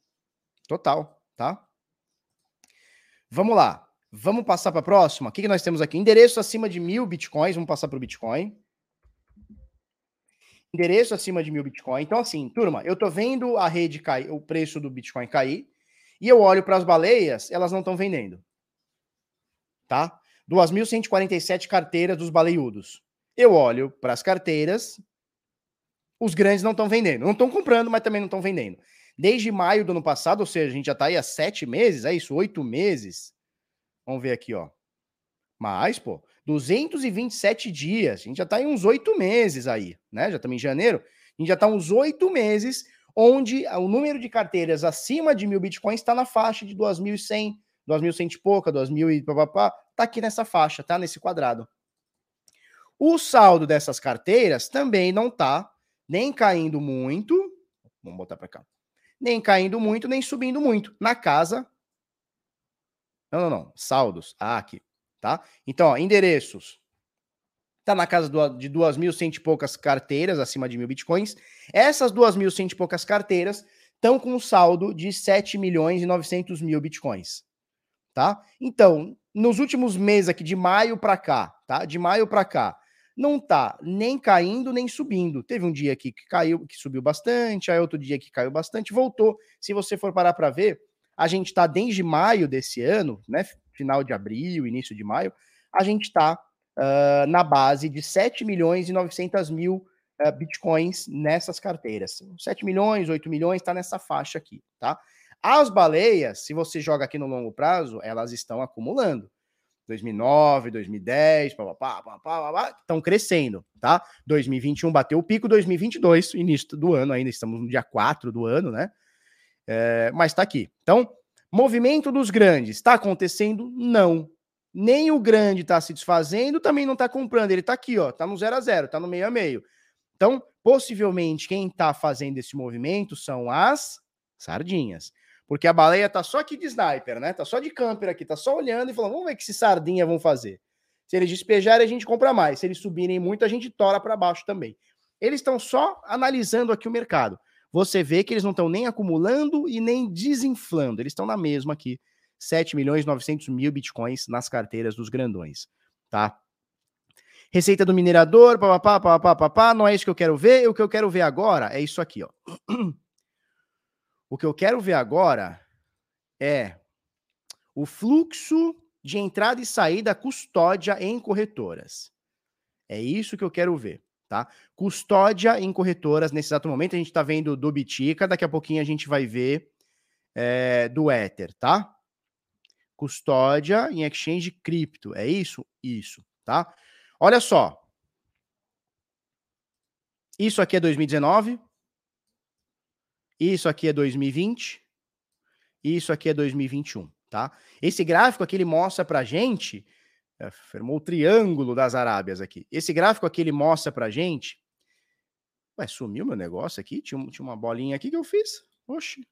Total, tá? Vamos lá. Vamos passar para a próxima. O que, que nós temos aqui? Endereço acima de mil bitcoins. Vamos passar para o Bitcoin endereço acima de mil Bitcoin. Então, assim, turma, eu tô vendo a rede cair, o preço do Bitcoin cair, e eu olho para as baleias, elas não estão vendendo. Tá? 2.147 carteiras dos baleiudos. Eu olho para as carteiras, os grandes não estão vendendo. Não estão comprando, mas também não estão vendendo. Desde maio do ano passado, ou seja, a gente já está aí há sete meses, é isso? Oito meses. Vamos ver aqui, ó. Mais, pô. 227 dias. A gente já está em uns oito meses aí, né? Já estamos em janeiro. A gente já está uns oito meses onde o número de carteiras acima de mil bitcoins está na faixa de 2.100, 2.100 e pouca, 2.000 e papapá, tá aqui nessa faixa, tá? Nesse quadrado. O saldo dessas carteiras também não tá nem caindo muito, vamos botar para cá, nem caindo muito, nem subindo muito. Na casa. Não, não, não. Saldos. Ah, aqui tá? Então, ó, endereços. Tá na casa do, de 2.100 e poucas carteiras, acima de mil bitcoins. Essas 2.100 e poucas carteiras estão com um saldo de 7 milhões e 900 mil bitcoins, tá? Então, nos últimos meses aqui, de maio para cá, tá? De maio para cá, não tá nem caindo nem subindo. Teve um dia aqui que caiu, que subiu bastante, aí outro dia que caiu bastante, voltou. Se você for parar para ver, a gente tá desde maio desse ano, né? Final de abril, início de maio, a gente está uh, na base de 7 milhões e 900 mil uh, bitcoins nessas carteiras. 7 milhões, 8 milhões, está nessa faixa aqui, tá? As baleias, se você joga aqui no longo prazo, elas estão acumulando. 2009, 2010, pá, pá, pá, pá, estão crescendo, tá? 2021 bateu o pico, 2022, início do ano ainda, estamos no dia 4 do ano, né? É, mas está aqui. Então, Movimento dos grandes está acontecendo? Não. nem o grande está se desfazendo, também não está comprando. Ele está aqui, ó, está no zero a zero, está no meio a meio. Então, possivelmente, quem está fazendo esse movimento são as sardinhas. Porque a baleia tá só aqui de sniper, né? Tá só de camper aqui, tá só olhando e falando, vamos ver o que esses sardinha vão fazer. Se eles despejarem, a gente compra mais. Se eles subirem muito, a gente tora para baixo também. Eles estão só analisando aqui o mercado. Você vê que eles não estão nem acumulando e nem desinflando. Eles estão na mesma aqui. 7 milhões 900 mil bitcoins nas carteiras dos grandões, tá? Receita do minerador, papapá, papapá, papapá, não é isso que eu quero ver. O que eu quero ver agora é isso aqui, ó. [clears throat] O que eu quero ver agora é o fluxo de entrada e saída custódia em corretoras. É isso que eu quero ver, tá? Custódia em corretoras, nesse exato momento a gente está vendo do Bitica, daqui a pouquinho a gente vai ver é, do Ether, tá? Custódia em exchange cripto, é isso? Isso, tá? Olha só. Isso aqui é 2019, isso aqui é 2020. Isso aqui é 2021, tá? Esse gráfico aqui ele mostra pra gente, é, formou o triângulo das Arábias aqui. Esse gráfico aqui ele mostra pra gente. Ué, sumiu meu negócio aqui? Tinha, tinha uma bolinha aqui que eu fiz. Oxi.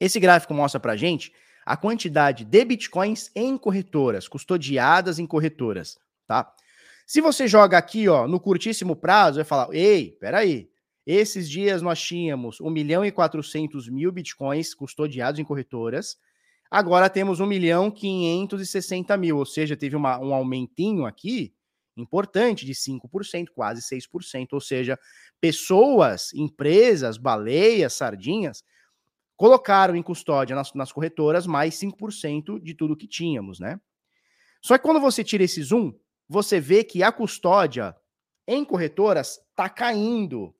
Esse gráfico mostra pra gente a quantidade de bitcoins em corretoras, custodiadas em corretoras, tá? Se você joga aqui, ó, no curtíssimo prazo, vai falar: ei, peraí, esses dias nós tínhamos 1 milhão e 400 mil bitcoins custodiados em corretoras. Agora temos 1 milhão 560 mil, ou seja, teve uma, um aumentinho aqui importante de 5%, quase 6%. Ou seja, pessoas, empresas, baleias, sardinhas, colocaram em custódia nas, nas corretoras mais 5% de tudo que tínhamos, né? Só que quando você tira esse zoom, você vê que a custódia em corretoras está caindo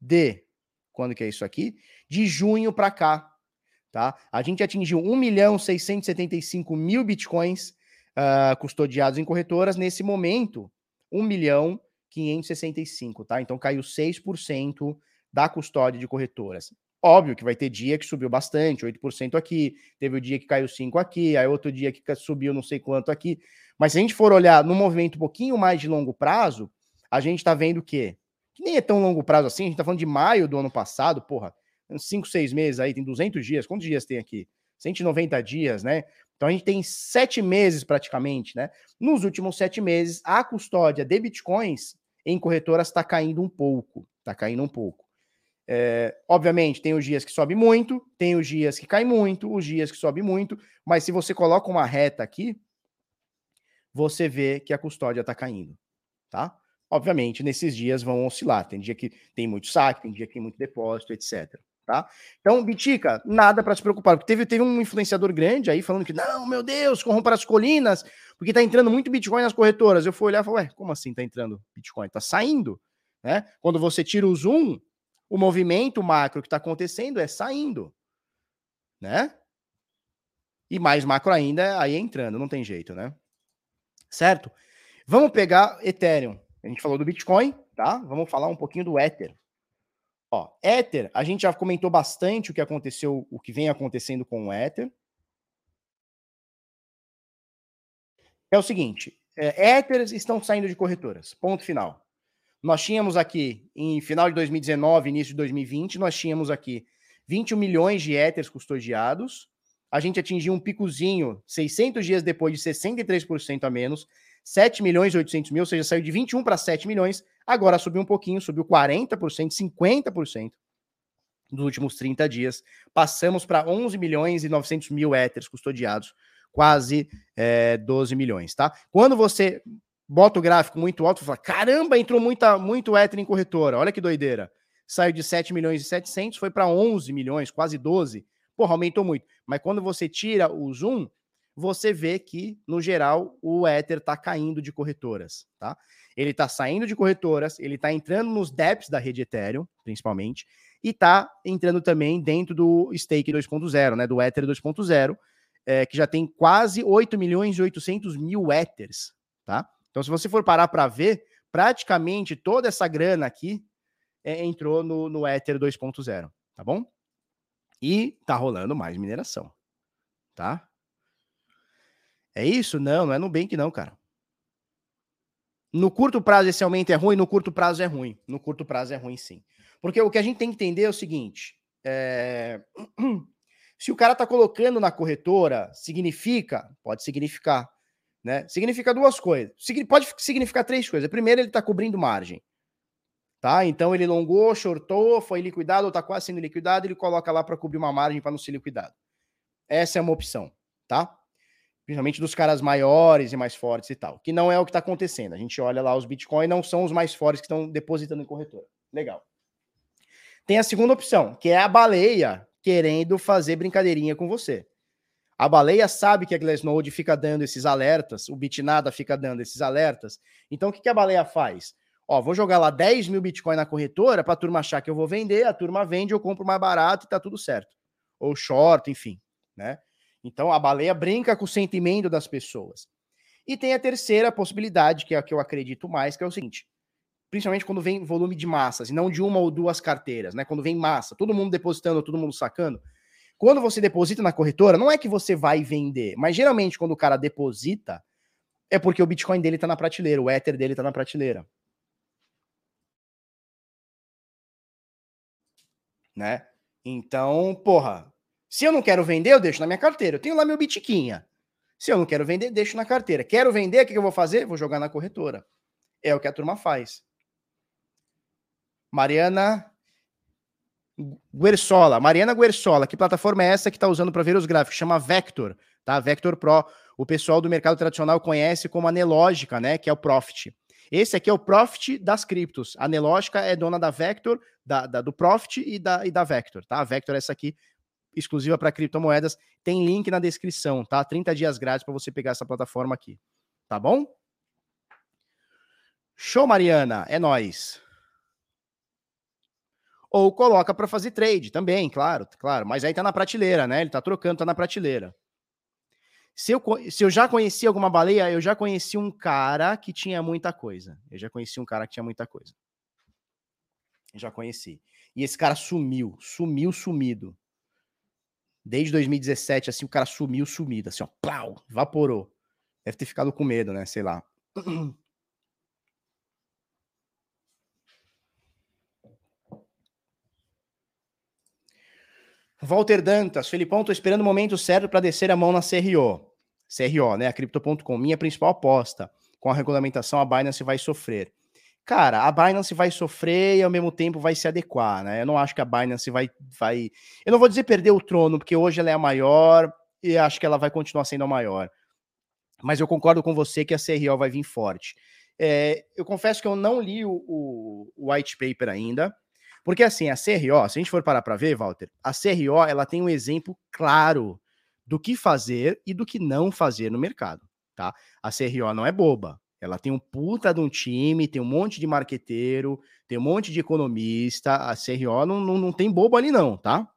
de quando que é isso aqui? De junho para cá, tá? A gente atingiu 1 milhão 675 mil bitcoins uh, custodiados em corretoras. Nesse momento, 1 milhão 565, tá? Então caiu 6% da custódia de corretoras. Óbvio que vai ter dia que subiu bastante, 8% aqui, teve o dia que caiu 5 aqui, aí outro dia que subiu não sei quanto aqui. Mas se a gente for olhar no movimento um pouquinho mais de longo prazo, a gente está vendo que que nem é tão longo prazo assim, a gente tá falando de maio do ano passado, porra, 5, 6 meses aí, tem 200 dias, quantos dias tem aqui? 190 dias, né? Então a gente tem sete meses praticamente, né? Nos últimos sete meses, a custódia de bitcoins em corretoras está caindo um pouco, está caindo um pouco. É, obviamente, tem os dias que sobe muito, tem os dias que cai muito, os dias que sobe muito, mas se você coloca uma reta aqui, você vê que a custódia está caindo, tá? Obviamente, nesses dias vão oscilar. Tem dia que tem muito saque, tem dia que tem muito depósito, etc. Tá? Então, Bitica, nada para se preocupar. Teve, teve um influenciador grande aí falando que, não, meu Deus, corram para as colinas, porque tá entrando muito Bitcoin nas corretoras. Eu fui olhar e falei, ué, como assim tá entrando Bitcoin? Tá saindo. Né? Quando você tira o zoom, o movimento macro que está acontecendo é saindo. Né? E mais macro ainda, aí entrando, não tem jeito, né? Certo? Vamos pegar Ethereum. A gente falou do Bitcoin, tá? Vamos falar um pouquinho do Ether. Ó, Ether, a gente já comentou bastante o que aconteceu, o que vem acontecendo com o Ether. É o seguinte, é, Ethers estão saindo de corretoras, ponto final. Nós tínhamos aqui, em final de 2019, início de 2020, nós tínhamos aqui 21 milhões de Ethers custodiados. A gente atingiu um picozinho 600 dias depois de 63% a menos. 7 milhões e 800 mil, ou seja, saiu de 21 para 7 milhões, agora subiu um pouquinho, subiu 40%, 50% nos últimos 30 dias. Passamos para 11 milhões e 900 mil éteres custodiados, quase é, 12 milhões, tá? Quando você bota o gráfico muito alto, você fala, caramba, entrou muita, muito éter em corretora, olha que doideira. Saiu de 7 milhões e 700, foi para 11 milhões, quase 12. Porra, aumentou muito. Mas quando você tira o zoom, você vê que, no geral, o Ether está caindo de corretoras, tá? Ele está saindo de corretoras, ele está entrando nos DEPs da rede Ethereum, principalmente, e está entrando também dentro do Stake 2.0, né? Do Ether 2.0, é, que já tem quase 8 milhões e 800 mil Ethers, tá? Então, se você for parar para ver, praticamente toda essa grana aqui é, entrou no, no Ether 2.0, tá bom? E tá rolando mais mineração, tá? É isso? Não, não é Nubank não, cara. No curto prazo esse aumento é ruim, no curto prazo é ruim. No curto prazo é ruim sim. Porque o que a gente tem que entender é o seguinte, é... [clears throat] se o cara tá colocando na corretora, significa, pode significar, né? Significa duas coisas. Pode significar três coisas. Primeiro, ele tá cobrindo margem. Tá? Então ele longou, shortou, foi liquidado ou está quase sendo liquidado, ele coloca lá para cobrir uma margem para não ser liquidado. Essa é uma opção, tá? Principalmente dos caras maiores e mais fortes e tal, que não é o que está acontecendo. A gente olha lá os Bitcoin, não são os mais fortes que estão depositando em corretora. Legal. Tem a segunda opção, que é a baleia querendo fazer brincadeirinha com você. A baleia sabe que a Glassnode fica dando esses alertas, o Bitnada fica dando esses alertas. Então o que, a baleia faz? Ó, vou jogar lá 10 mil Bitcoin na corretora para a turma achar que eu vou vender, a turma vende, eu compro mais barato e tá tudo certo. Ou short, enfim, né? Então a baleia brinca com o sentimento das pessoas. E tem a terceira possibilidade, que é a que eu acredito mais, que é o seguinte: principalmente quando vem volume de massas, e não de uma ou duas carteiras, né? Quando vem massa, todo mundo depositando, todo mundo sacando. Quando você deposita na corretora, não é que você vai vender, mas geralmente quando o cara deposita, é porque o Bitcoin dele tá na prateleira, o Ether dele tá na prateleira. né? Então, porra, se eu não quero vender, eu deixo na minha carteira. Eu tenho lá meu bitiquinha. Se eu não quero vender, deixo na carteira. Quero vender, o que eu vou fazer? Vou jogar na corretora. É o que a turma faz. Mariana Guersola. Mariana Guersola, que plataforma é essa que está usando para ver os gráficos? Chama Vector, tá? Vector Pro. O pessoal do mercado tradicional conhece como Anelógica, né? Que é o Profit. Esse aqui é o Profit das criptos. A Nelógica é dona da Vector, da, da, do Profit e da, e da Vector, tá? A Vector é essa aqui, exclusiva para criptomoedas. Tem link na descrição, tá? 30 dias grátis para você pegar essa plataforma aqui. Tá bom? Show, Mariana. É nós. Ou coloca para fazer trade também, claro, claro. Mas aí tá na prateleira, né? Ele tá trocando, tá na prateleira. Se eu, se eu já conheci alguma baleia, eu já conheci um cara que tinha muita coisa. Eu já conheci um cara que tinha muita coisa. Já conheci. E esse cara sumiu, sumiu, sumido. Desde 2017, assim, o cara sumiu, sumido, assim, ó, plau, evaporou. Deve ter ficado com medo, né? Sei lá. [clears throat] Walter Dantas, Felipão, tô esperando o momento certo para descer a mão na CRO. CRO, né? A Crypto.com, minha principal aposta. Com a regulamentação, a Binance vai sofrer. Cara, a Binance vai sofrer e ao mesmo tempo vai se adequar, né? Eu não acho que a Binance vai. vai... Eu não vou dizer perder o trono, porque hoje ela é a maior e acho que ela vai continuar sendo a maior. Mas eu concordo com você que a CRO vai vir forte. É, eu confesso que eu não li o, o, o white paper ainda. Porque assim, a CRO, se a gente for parar para ver, Walter, a CRO ela tem um exemplo claro do que fazer e do que não fazer no mercado, tá? A CRO não é boba. Ela tem um puta de um time, tem um monte de marqueteiro, tem um monte de economista. A CRO não, não, não tem bobo ali, não, tá?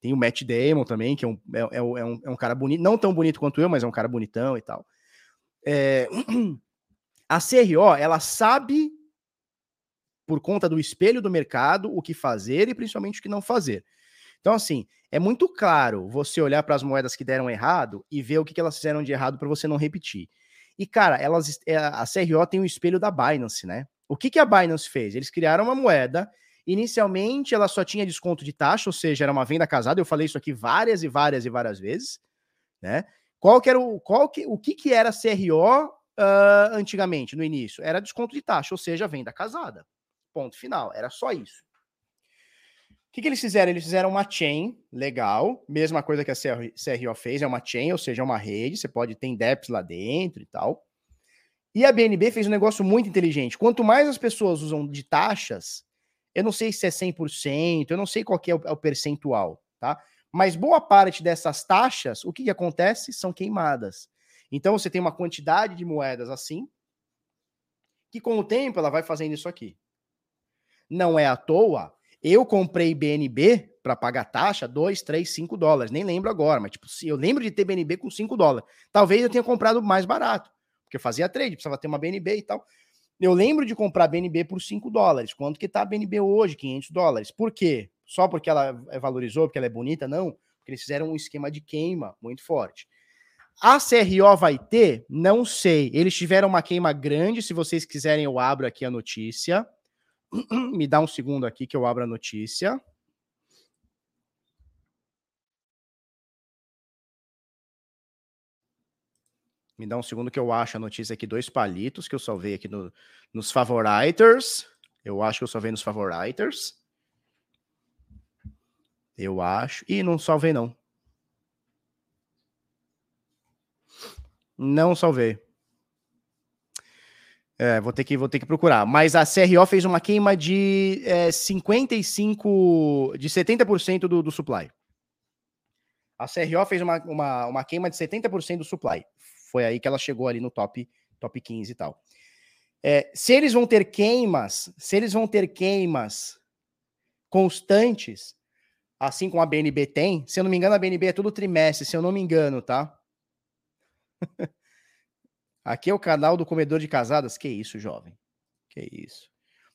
Tem o Matt Damon também, que é um, é, é, é, um, é um cara bonito, não tão bonito quanto eu, mas é um cara bonitão e tal. É... [clears throat] A CRO, ela sabe por conta do espelho do mercado, o que fazer e principalmente o que não fazer. Então, assim, é muito claro você olhar para as moedas que deram errado e ver o que, que elas fizeram de errado para você não repetir. E, cara, elas, é, a CRO tem o espelho da Binance, né? O que, que a Binance fez? Eles criaram uma moeda. Inicialmente, ela só tinha desconto de taxa, ou seja, era uma venda casada. Eu falei isso aqui várias e várias e várias vezes, né? Qual que era o, qual que, o que, que era CRO uh, ah, antigamente, no início? Era desconto de taxa, ou seja, venda casada. Ponto final. Era só isso. O que, que, eles fizeram? Eles fizeram uma chain legal, mesma coisa que a CRO fez, é uma chain, ou seja, é uma rede, você pode ter dEPs lá dentro e tal. E a BNB fez um negócio muito inteligente. Quanto mais as pessoas usam de taxas, eu não sei se é 100%, eu não sei qual é o, é o percentual, tá? Mas boa parte dessas taxas, o que, que acontece? São queimadas. Então você tem uma quantidade de moedas assim, que com o tempo ela vai fazendo isso aqui. Não é à toa. Eu comprei BNB para pagar taxa 2, 3, 5 dólares. Nem lembro agora, mas tipo, eu lembro de ter BNB com 5 dólares. Talvez eu tenha comprado mais barato, porque eu fazia trade, precisava ter uma BNB e tal. Eu lembro de comprar BNB por 5 dólares. Quanto que tá a BNB hoje? 500 dólares. Por quê? Só porque ela valorizou, porque ela é bonita? Não. Porque eles fizeram um esquema de queima muito forte. A CRO vai ter? Não sei. Eles tiveram uma queima grande. Se vocês quiserem, eu abro aqui a notícia. [clears throat] Me dá um segundo aqui que eu abro a notícia. Me dá um segundo que eu acho a notícia aqui, dois palitos que eu salvei aqui no, nos favoriters. Eu acho que eu salvei nos favoriters. Eu acho. E não salvei, não. Não salvei. É, vou ter que vou ter que procurar. Mas a CRO fez uma queima de é, 55, de 70% do, do supply. A CRO fez uma, uma, uma queima de 70% do supply. Foi aí que ela chegou ali no top, top 15 e tal. É, se eles vão ter queimas, se eles vão ter queimas constantes, assim como a BNB tem, se eu não me engano, a BNB é todo trimestre, se eu não me engano, tá? [laughs] Aqui é o canal do comedor de casadas. Que isso, jovem? Que isso?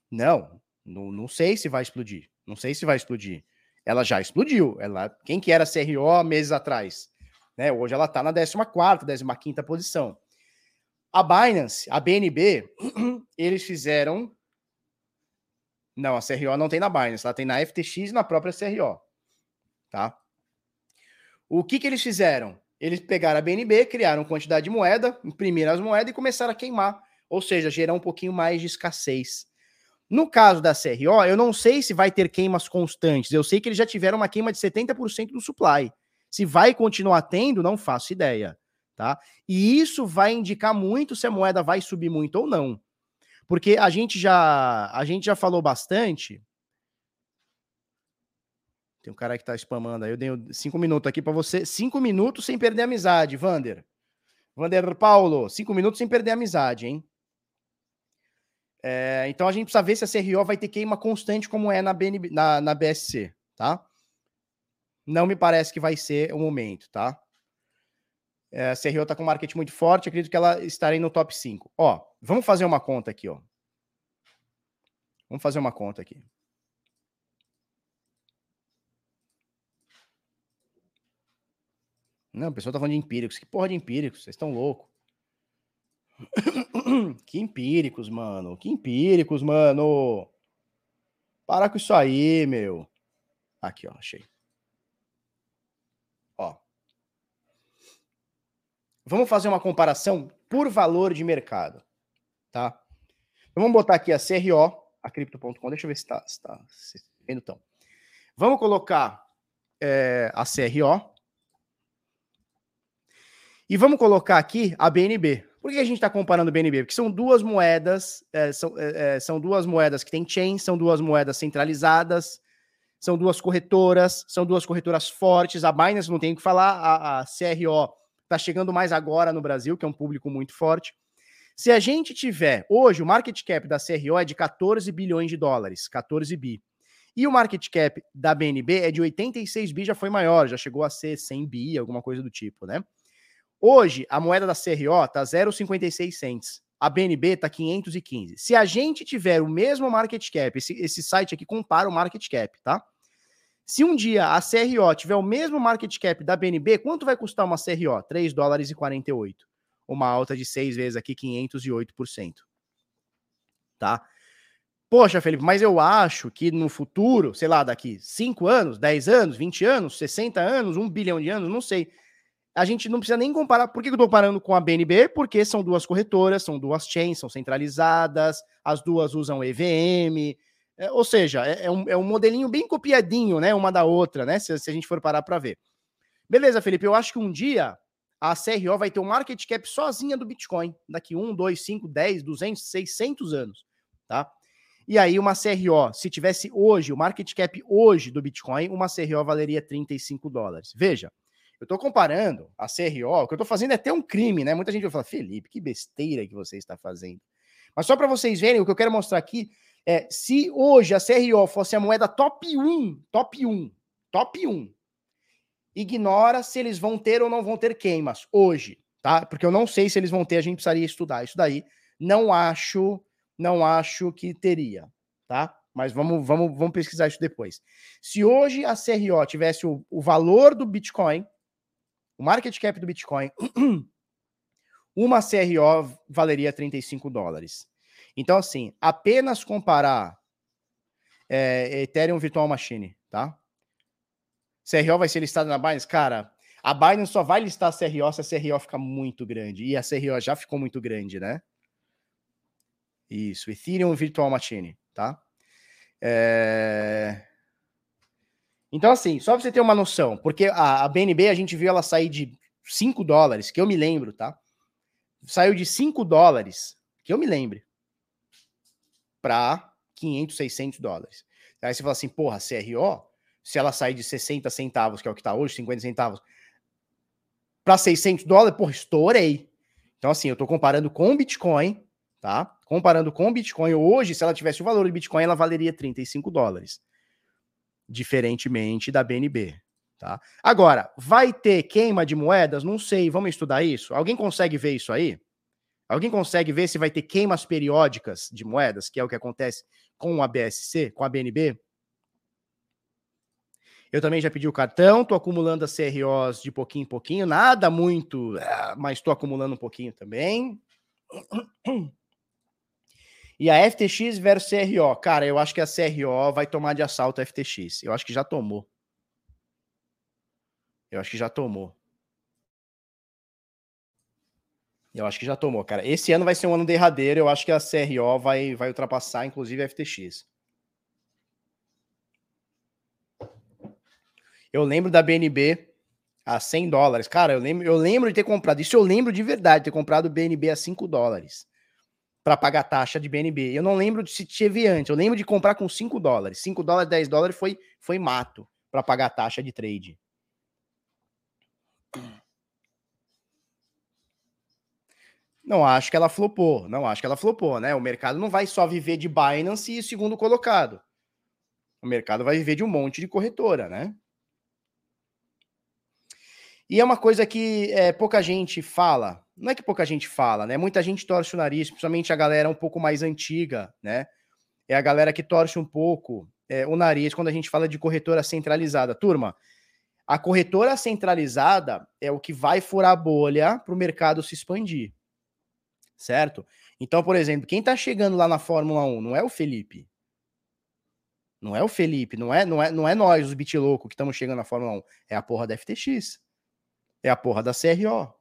Não, não, não sei se vai explodir. Não sei se vai explodir. Ela já explodiu. Ela, quem que era CRO meses atrás? Né? Hoje ela está na 14ª, 15ª posição. A Binance, a BNB, [clears throat] eles fizeram... Não, a CRO não tem na Binance, ela tem na FTX e na própria CRO. Tá? O que que eles fizeram? Eles pegaram a BNB, criaram quantidade de moeda, imprimiram as moedas e começaram a queimar, ou seja, gerar um pouquinho mais de escassez. No caso da CRO, eu não sei se vai ter queimas constantes, eu sei que eles já tiveram uma queima de 70% do supply. Se vai continuar tendo, não faço ideia, tá? E isso vai indicar muito se a moeda vai subir muito ou não. Porque a gente já a gente já falou bastante tem um cara que tá spamando aí. Eu dei cinco minutos aqui para você. Cinco minutos sem perder a amizade, Vander. Vander Paulo, cinco minutos sem perder a amizade, hein? É, então a gente precisa ver se a CRO vai ter queima constante como é na, BNB, na, na BSC, tá? Não me parece que vai ser o momento, tá? É, a CRO tá com um market muito forte, acredito que ela estará no top 5. Ó, vamos fazer uma conta aqui, ó. Vamos fazer uma conta aqui. Não, o pessoal tá falando de empíricos. Que porra de empíricos? Vocês estão loucos. [coughs] que empíricos, mano. Que empíricos, mano. Para com isso aí, meu. Aqui, ó, achei. Ó. Vamos fazer uma comparação por valor de mercado, tá? Então, vamos botar aqui a CRO, a Crypto.com. Deixa eu ver se tá, se tá se vendo então. Vamos colocar é, a CRO. E vamos colocar aqui a BNB. Por que a gente está comparando BNB? Porque são duas moedas, é, são, é, é, são duas moedas que têm chain, são duas moedas centralizadas, são duas corretoras, são duas corretoras fortes. A Binance não tem o que falar, a, a CRO está chegando mais agora no Brasil, que é um público muito forte. Se a gente tiver, hoje, o market cap da CRO é de 14 bilhões de dólares, 14 bi. E o market cap da BNB é de 86 bi, já foi maior, já chegou a ser 100 bi, alguma coisa do tipo, né? Hoje, a moeda da CRO tá 0,56 cents. A BNB tá 515. Se a gente tiver o mesmo market cap, esse, esse site aqui compara o market cap, tá? Se um dia a CRO tiver o mesmo market cap da BNB, quanto vai custar uma CRO? 3 dólares e 48. Uma alta de 6 vezes aqui, 508%. Tá? Poxa, Felipe, mas eu acho que no futuro, sei lá, daqui 5 anos, 10 anos, 20 anos, 60 anos, 1 bilhão de anos, não sei a gente não precisa nem comparar. Por que eu estou parando com a BNB? Porque são duas corretoras, são duas chains, são centralizadas, as duas usam EVM. É, ou seja, é, é, um, é um modelinho bem copiadinho, né? Uma da outra, né? Se, se a gente for parar para ver. Beleza, Felipe, eu acho que um dia a CRO vai ter um market cap sozinha do Bitcoin, daqui 1, 2, 5, 10, 200, 600 anos, tá? E aí uma CRO, se tivesse hoje, o market cap hoje do Bitcoin, uma CRO valeria 35 dólares. Veja, eu estou comparando a CRO, o que eu estou fazendo é até um crime, né? Muita gente vai falar, Felipe, que besteira que você está fazendo. Mas só para vocês verem, o que eu quero mostrar aqui é se hoje a CRO fosse a moeda top 1, top 1, top 1, ignora se eles vão ter ou não vão ter queimas hoje, tá? Porque eu não sei se eles vão ter, a gente precisaria estudar isso daí. Não acho, não acho que teria, tá? Mas vamos, vamos, vamos pesquisar isso depois. Se hoje a CRO tivesse o, o valor do Bitcoin, o market cap do Bitcoin, [clears throat] uma CRO valeria 35 dólares. Então, assim, apenas comparar é, Ethereum Virtual Machine, tá? CRO vai ser listada na Binance? Cara, a Binance só vai listar a CRO se a CRO ficar muito grande. E a CRO já ficou muito grande, né? Isso, Ethereum Virtual Machine, tá? É... Então, assim, só pra você ter uma noção, porque a, a BNB a gente viu ela sair de 5 dólares, que eu me lembro, tá? Saiu de 5 dólares, que eu me lembre, para 500, 600 dólares. Aí você fala assim, porra, CRO, se ela sair de 60 centavos, que é o que tá hoje, 50 centavos, para 600 dólares, porra, estourei. Então, assim, eu tô comparando com o Bitcoin, tá? Comparando com o Bitcoin, hoje, se ela tivesse o valor do Bitcoin, ela valeria 35 dólares diferentemente da BNB. Tá? Agora, vai ter queima de moedas? Não sei, vamos estudar isso? Alguém consegue ver isso aí? Alguém consegue ver se vai ter queimas periódicas de moedas, que é o que acontece com a BSC, com a BNB? Eu também já pedi o cartão, tô acumulando as CROs de pouquinho em pouquinho, nada muito, eh, mas tô acumulando um pouquinho também. E a FTX versus CRO. Cara, eu acho que a CRO vai tomar de assalto a FTX. Eu acho que já tomou. Eu acho que já tomou. Eu acho que já tomou, cara. Esse ano vai ser um ano derradeiro. Eu acho que a CRO vai, vai ultrapassar, inclusive, a FTX. Eu lembro da BNB a 100 dólares. Cara, eu lembro, eu lembro de ter comprado. Isso eu lembro de verdade, ter comprado BNB a 5 dólares para pagar taxa de BNB. Eu não lembro se teve antes. Eu lembro de comprar com 5 dólares. 5 dólares, 10 dólares foi, foi mato para pagar taxa de trade. Não acho que ela flopou. Não acho que ela flopou, né? O mercado não vai só viver de Binance e segundo colocado. O mercado vai viver de um monte de corretora, né? E é uma coisa que é, pouca gente fala, não é que pouca gente fala, né? Muita gente torce o nariz, principalmente a galera um pouco mais antiga, né? É a galera que torce um pouco é, o nariz quando a gente fala de corretora centralizada. Turma, a corretora centralizada é o que vai furar a bolha para o mercado se expandir, certo? Então, por exemplo, quem está chegando lá na Fórmula 1 não é o Felipe. Não é o Felipe, não é, não é, não é nós, os bitilocos, que estamos chegando na Fórmula 1. É a porra da FTX. É a porra da CRO.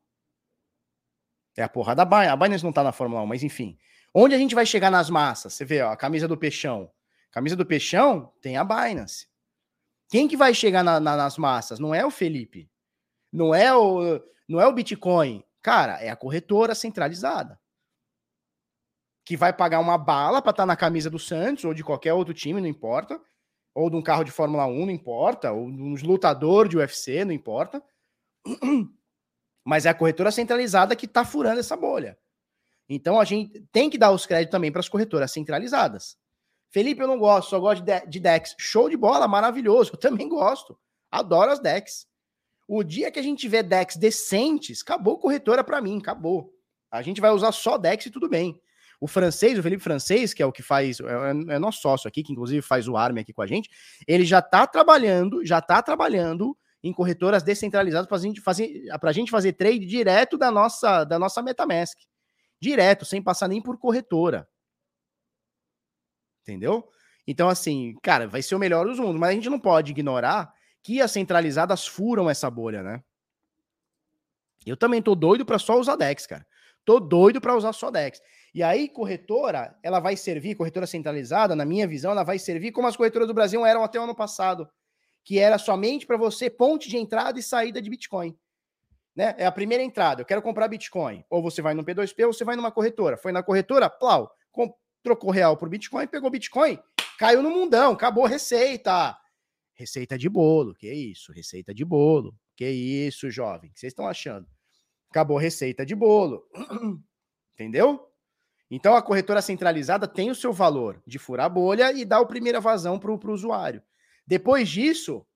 É a porra da Binance. A Binance não tá na Fórmula 1, mas enfim. Onde a gente vai chegar nas massas? Você vê, ó, a camisa do Peixão. Camisa do Peixão tem a Binance. Quem que vai chegar na, na, nas massas? Não é o Felipe. Não é o, não é o Bitcoin. Cara, é a corretora centralizada. Que vai pagar uma bala para estar tá na camisa do Santos ou de qualquer outro time, não importa. Ou de um carro de Fórmula 1, não importa. Ou de um lutador de UFC, não importa. [clears throat] Mas é a corretora centralizada que está furando essa bolha. Então a gente tem que dar os créditos também para as corretoras centralizadas. Felipe, eu não gosto, só gosto de, de DEX. Show de bola, maravilhoso. Eu também gosto. Adoro as DEX. O dia que a gente tiver DEX decentes, acabou corretora para mim, acabou. A gente vai usar só DEX e tudo bem. O francês, o Felipe Francês, que é o que faz, é, é, é nosso sócio aqui, que inclusive faz o ARM aqui com a gente, ele já está trabalhando, já está trabalhando em corretoras descentralizadas para a gente fazer, a gente fazer trade direto da nossa, da nossa MetaMask. Direto, sem passar nem por corretora. Entendeu? Então, assim, cara, vai ser o melhor dos mundos, mas a gente não pode ignorar que as centralizadas furam essa bolha, né? Eu também tô doido para só usar DEX, cara. Tô doido para usar só DEX. E aí, corretora, ela vai servir, corretora centralizada, na minha visão, ela vai servir como as corretoras do Brasil eram até o ano passado que era somente para você ponte de entrada e saída de Bitcoin. Né? É a primeira entrada, eu quero comprar Bitcoin. Ou você vai no P2P ou você vai numa corretora. Foi na corretora, plau, trocou real por Bitcoin, pegou Bitcoin, caiu no mundão, acabou receita. Receita de bolo, que isso? Receita de bolo. Que isso, jovem? O que vocês estão achando? Acabou receita de bolo. [clears throat] Entendeu? Então a corretora centralizada tem o seu valor de furar bolha e dar a primeira vazão para o usuário. Depois disso,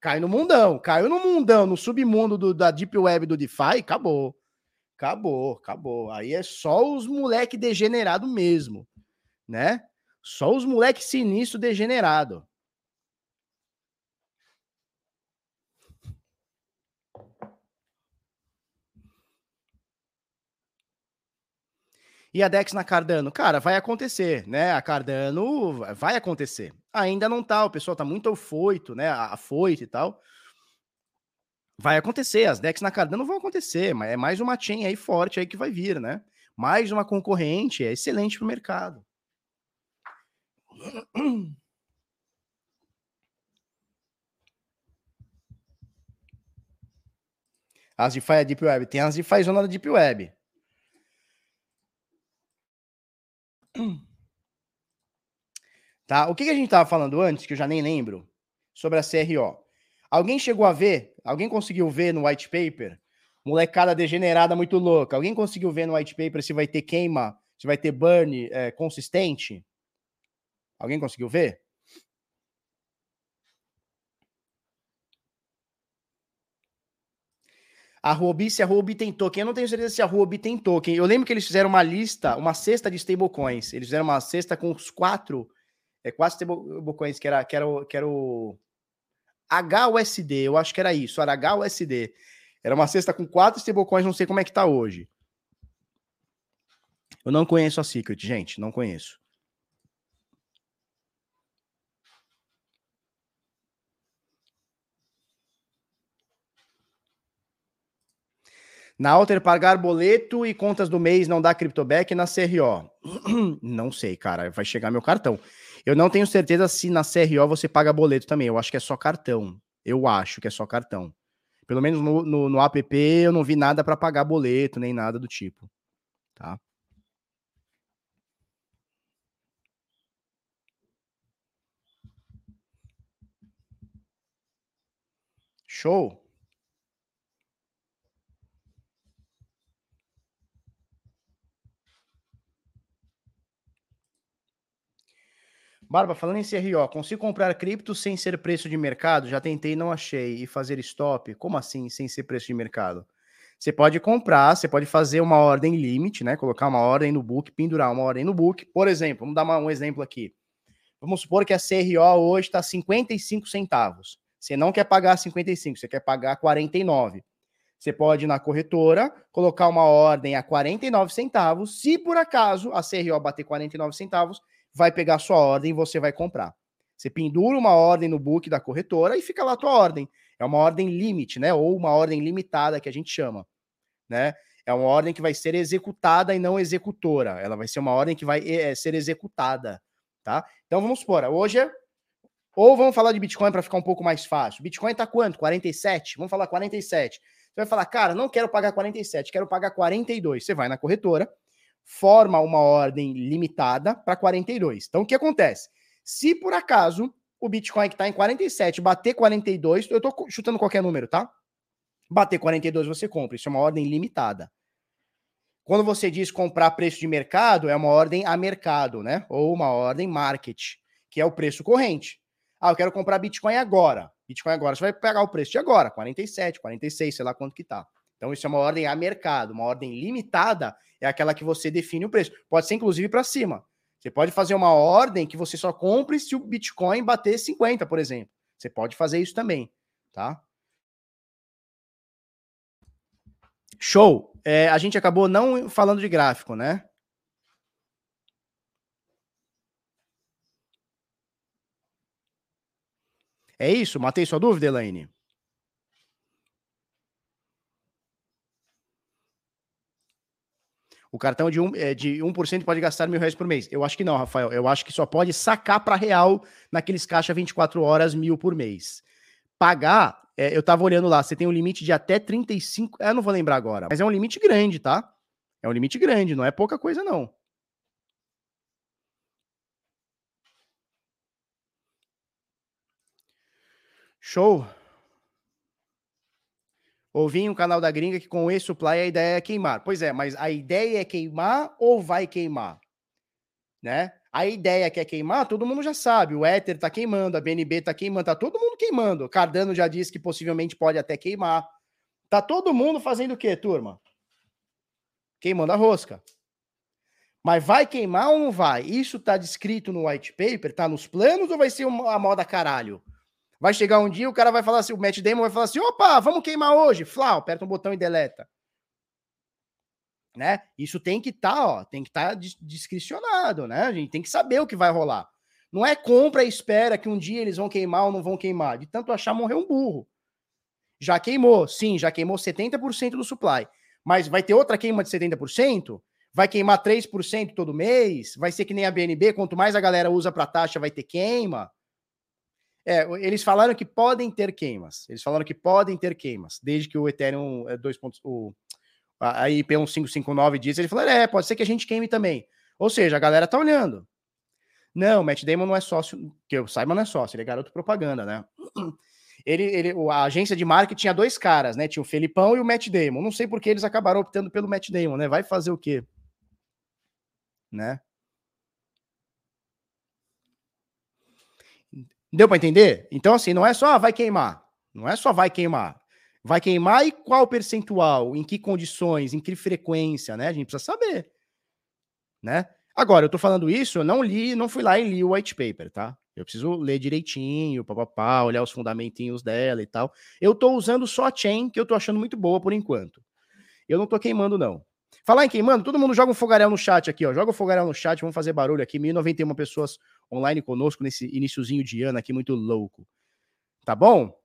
cai no mundão. Caiu no mundão, no submundo do, da Deep Web do DeFi, acabou. Acabou, acabou. Aí é só os moleque degenerado mesmo, né? Só os moleque sinistro degenerado. E a Dex na Cardano? Cara, vai acontecer, né? A Cardano vai acontecer. Ainda não tá, o pessoal tá muito afoito, né? Afoito e tal. Vai acontecer, as Dex na Cardano vão acontecer, mas é mais uma chain aí forte aí que vai vir, né? Mais uma concorrente, é excelente pro mercado. As DeFi é Deep Web. Tem as DeFi zona da Deep Web. Tá? O que, que a gente estava falando antes, que eu já nem lembro, sobre a CRO? Alguém chegou a ver? Alguém conseguiu ver no white paper? Molecada degenerada muito louca. Alguém conseguiu ver no white paper se vai ter queima, se vai ter burn é, consistente? Alguém conseguiu ver? A Huobi, se a Huobi tem token, eu não tenho certeza se a Huobi tem token. Eu lembro que eles fizeram uma lista, uma cesta de stablecoins. Eles fizeram uma cesta com os quatro, é, quatro stablecoins, que era, que era, que era o HUSD, eu acho que era isso, era HUSD. Era uma cesta com quatro stablecoins, não sei como é que tá hoje. Eu não conheço a Secret, gente, não conheço. Na Alter, pagar boleto e contas do mês não dá criptoback na CRO. [clears throat] não sei, cara. Vai chegar meu cartão. Eu não tenho certeza se na CRO você paga boleto também. Eu acho que é só cartão. Eu acho que é só cartão. Pelo menos no, no, no app eu não vi nada para pagar boleto, nem nada do tipo. Tá? Show. Barba, falando em CRO, consigo comprar cripto sem ser preço de mercado? Já tentei não achei. E fazer stop? Como assim, sem ser preço de mercado? Você pode comprar, você pode fazer uma ordem limite, né? Colocar uma ordem no book, pendurar uma ordem no book. Por exemplo, vamos dar uma, um exemplo aqui. Vamos supor que a CRO hoje está 55 centavos. Você não quer pagar 55, você quer pagar 49. Você pode ir na corretora, colocar uma ordem a 49 centavos. Se por acaso a CRO bater 49 centavos, vai pegar sua ordem e você vai comprar. Você pendura uma ordem no book da corretora e fica lá a tua ordem. É uma ordem limite, né? Ou uma ordem limitada que a gente chama, né? É uma ordem que vai ser executada e não executora. Ela vai ser uma ordem que vai é, ser executada, tá? Então vamos supor, hoje é... ou vamos falar de Bitcoin para ficar um pouco mais fácil. Bitcoin tá quanto? 47? Vamos falar 47. Você vai falar, cara, não quero pagar 47, quero pagar 42. Você vai na corretora, forma uma ordem limitada para 42. Então, o que acontece? Se por acaso o Bitcoin que está em 47 bater 42, eu estou chutando qualquer número, tá? Bater 42 você compra, isso é uma ordem limitada. Quando você diz comprar preço de mercado, é uma ordem a mercado, né? Ou uma ordem market, que é o preço corrente. Ah, eu quero comprar Bitcoin agora. Bitcoin agora, você vai pegar o preço de agora, 47, 46, sei lá quanto que tá. Então, isso é uma ordem a mercado. Uma ordem limitada é aquela que você define o preço. Pode ser, inclusive, para cima. Você pode fazer uma ordem que você só compre se o Bitcoin bater 50, por exemplo. Você pode fazer isso também, tá? Show! É, a gente acabou não falando de gráfico, né? É isso? Matei sua dúvida, Elaine? O cartão de, um, é, de 1% pode gastar mil reais por mês. Eu acho que não, Rafael. Eu acho que só pode sacar para real naqueles caixa 24 horas mil por mês. Pagar, é, eu tava olhando lá, você tem um limite de até 35. Eu não vou lembrar agora, mas é um limite grande, tá? É um limite grande, não é pouca coisa, não. Show. Ouvi em um canal da gringa que com esse supply a ideia é queimar. Pois é, mas a ideia é queimar ou vai queimar? Né? A ideia que é queimar, todo mundo já sabe. O Ether tá queimando, a BNB tá queimando, tá todo mundo queimando. Cardano já disse que possivelmente pode até queimar. Tá todo mundo fazendo o quê, turma? Queimando a rosca. Mas vai queimar ou não vai? Isso tá descrito no white paper? Tá nos planos ou vai ser uma moda caralho? Vai chegar um dia, o cara vai falar assim, o Matt Damon vai falar assim, opa, vamos queimar hoje. Flau, aperta um botão e deleta. né? Isso tem que estar, tá, ó, tem que estar tá discricionado, né? A gente tem que saber o que vai rolar. Não é compra e espera que um dia eles vão queimar ou não vão queimar. De tanto achar, morreu um burro. Já queimou, sim, já queimou 70% do supply. Mas vai ter outra queima de 70%? Vai queimar 3% todo mês? Vai ser que nem a BNB, quanto mais a galera usa para taxa, vai ter queima? É, eles falaram que podem ter queimas. Eles falaram que podem ter queimas, desde que o Ethereum 2. É, o, a IP 1559 diz, ele falou: é, pode ser que a gente queime também. Ou seja, a galera tá olhando. Não, o Matt Damon não é sócio, que eu saiba, não é sócio, ele é garoto propaganda, né? [clears throat] Ele, ele, a agência de marketing tinha dois caras, né? Tinha o Felipão e o Matt Damon. Não sei por que eles acabaram optando pelo Matt Damon, né? Vai fazer o quê? Né? Deu para entender? Então, assim, não é só ah, vai queimar. Não é só vai queimar. Vai queimar e qual percentual? Em que condições? Em que frequência, né? A gente precisa saber, né? Agora, eu tô falando isso, eu não li, não fui lá e li o white paper, tá? Eu preciso ler direitinho, papapá, olhar os fundamentinhos dela e tal. Eu tô usando só a chain, que eu tô achando muito boa por enquanto. Eu não tô queimando, não. Falar em queimando, todo mundo joga um fogaréu no chat aqui, ó. Joga um fogaréu no chat, vamos fazer barulho aqui. 1091 pessoas online conosco nesse iníciozinho de ano aqui, muito louco. Tá bom?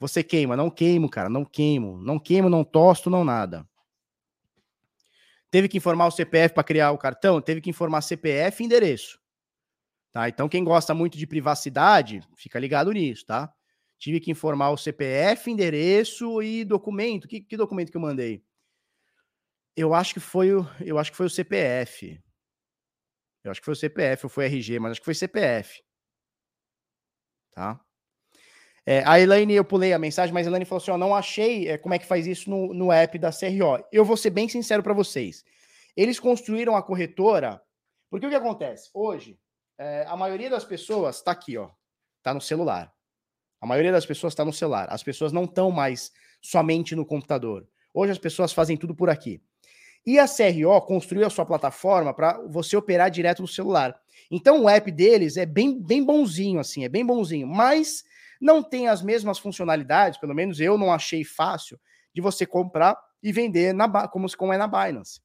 Você queima, não queimo, cara, não queimo. Não queimo, não tosto, não nada. Teve que informar o CPF para criar o cartão? Teve que informar CPF e endereço. Tá? Então, quem gosta muito de privacidade, fica ligado nisso, tá? Tive que informar o CPF, endereço e documento. Que, que documento que eu mandei? Eu acho que foi o, eu acho que foi o CPF. Eu acho que foi o CPF ou foi RG, mas acho que foi CPF. Tá? É, a Elaine, eu pulei a mensagem, mas a Elaine falou assim: ó, não achei é, como é que faz isso no, no app da CRO. Eu vou ser bem sincero para vocês. Eles construíram a corretora, porque o que acontece? Hoje, é, a maioria das pessoas está aqui, ó, está no celular. A maioria das pessoas está no celular. As pessoas não estão mais somente no computador. Hoje as pessoas fazem tudo por aqui. E a CRO construiu a sua plataforma para você operar direto no celular. Então o app deles é bem, bem bonzinho, assim, é bem bonzinho. Mas não tem as mesmas funcionalidades, pelo menos eu não achei fácil, de você comprar e vender na, como, como é na Binance.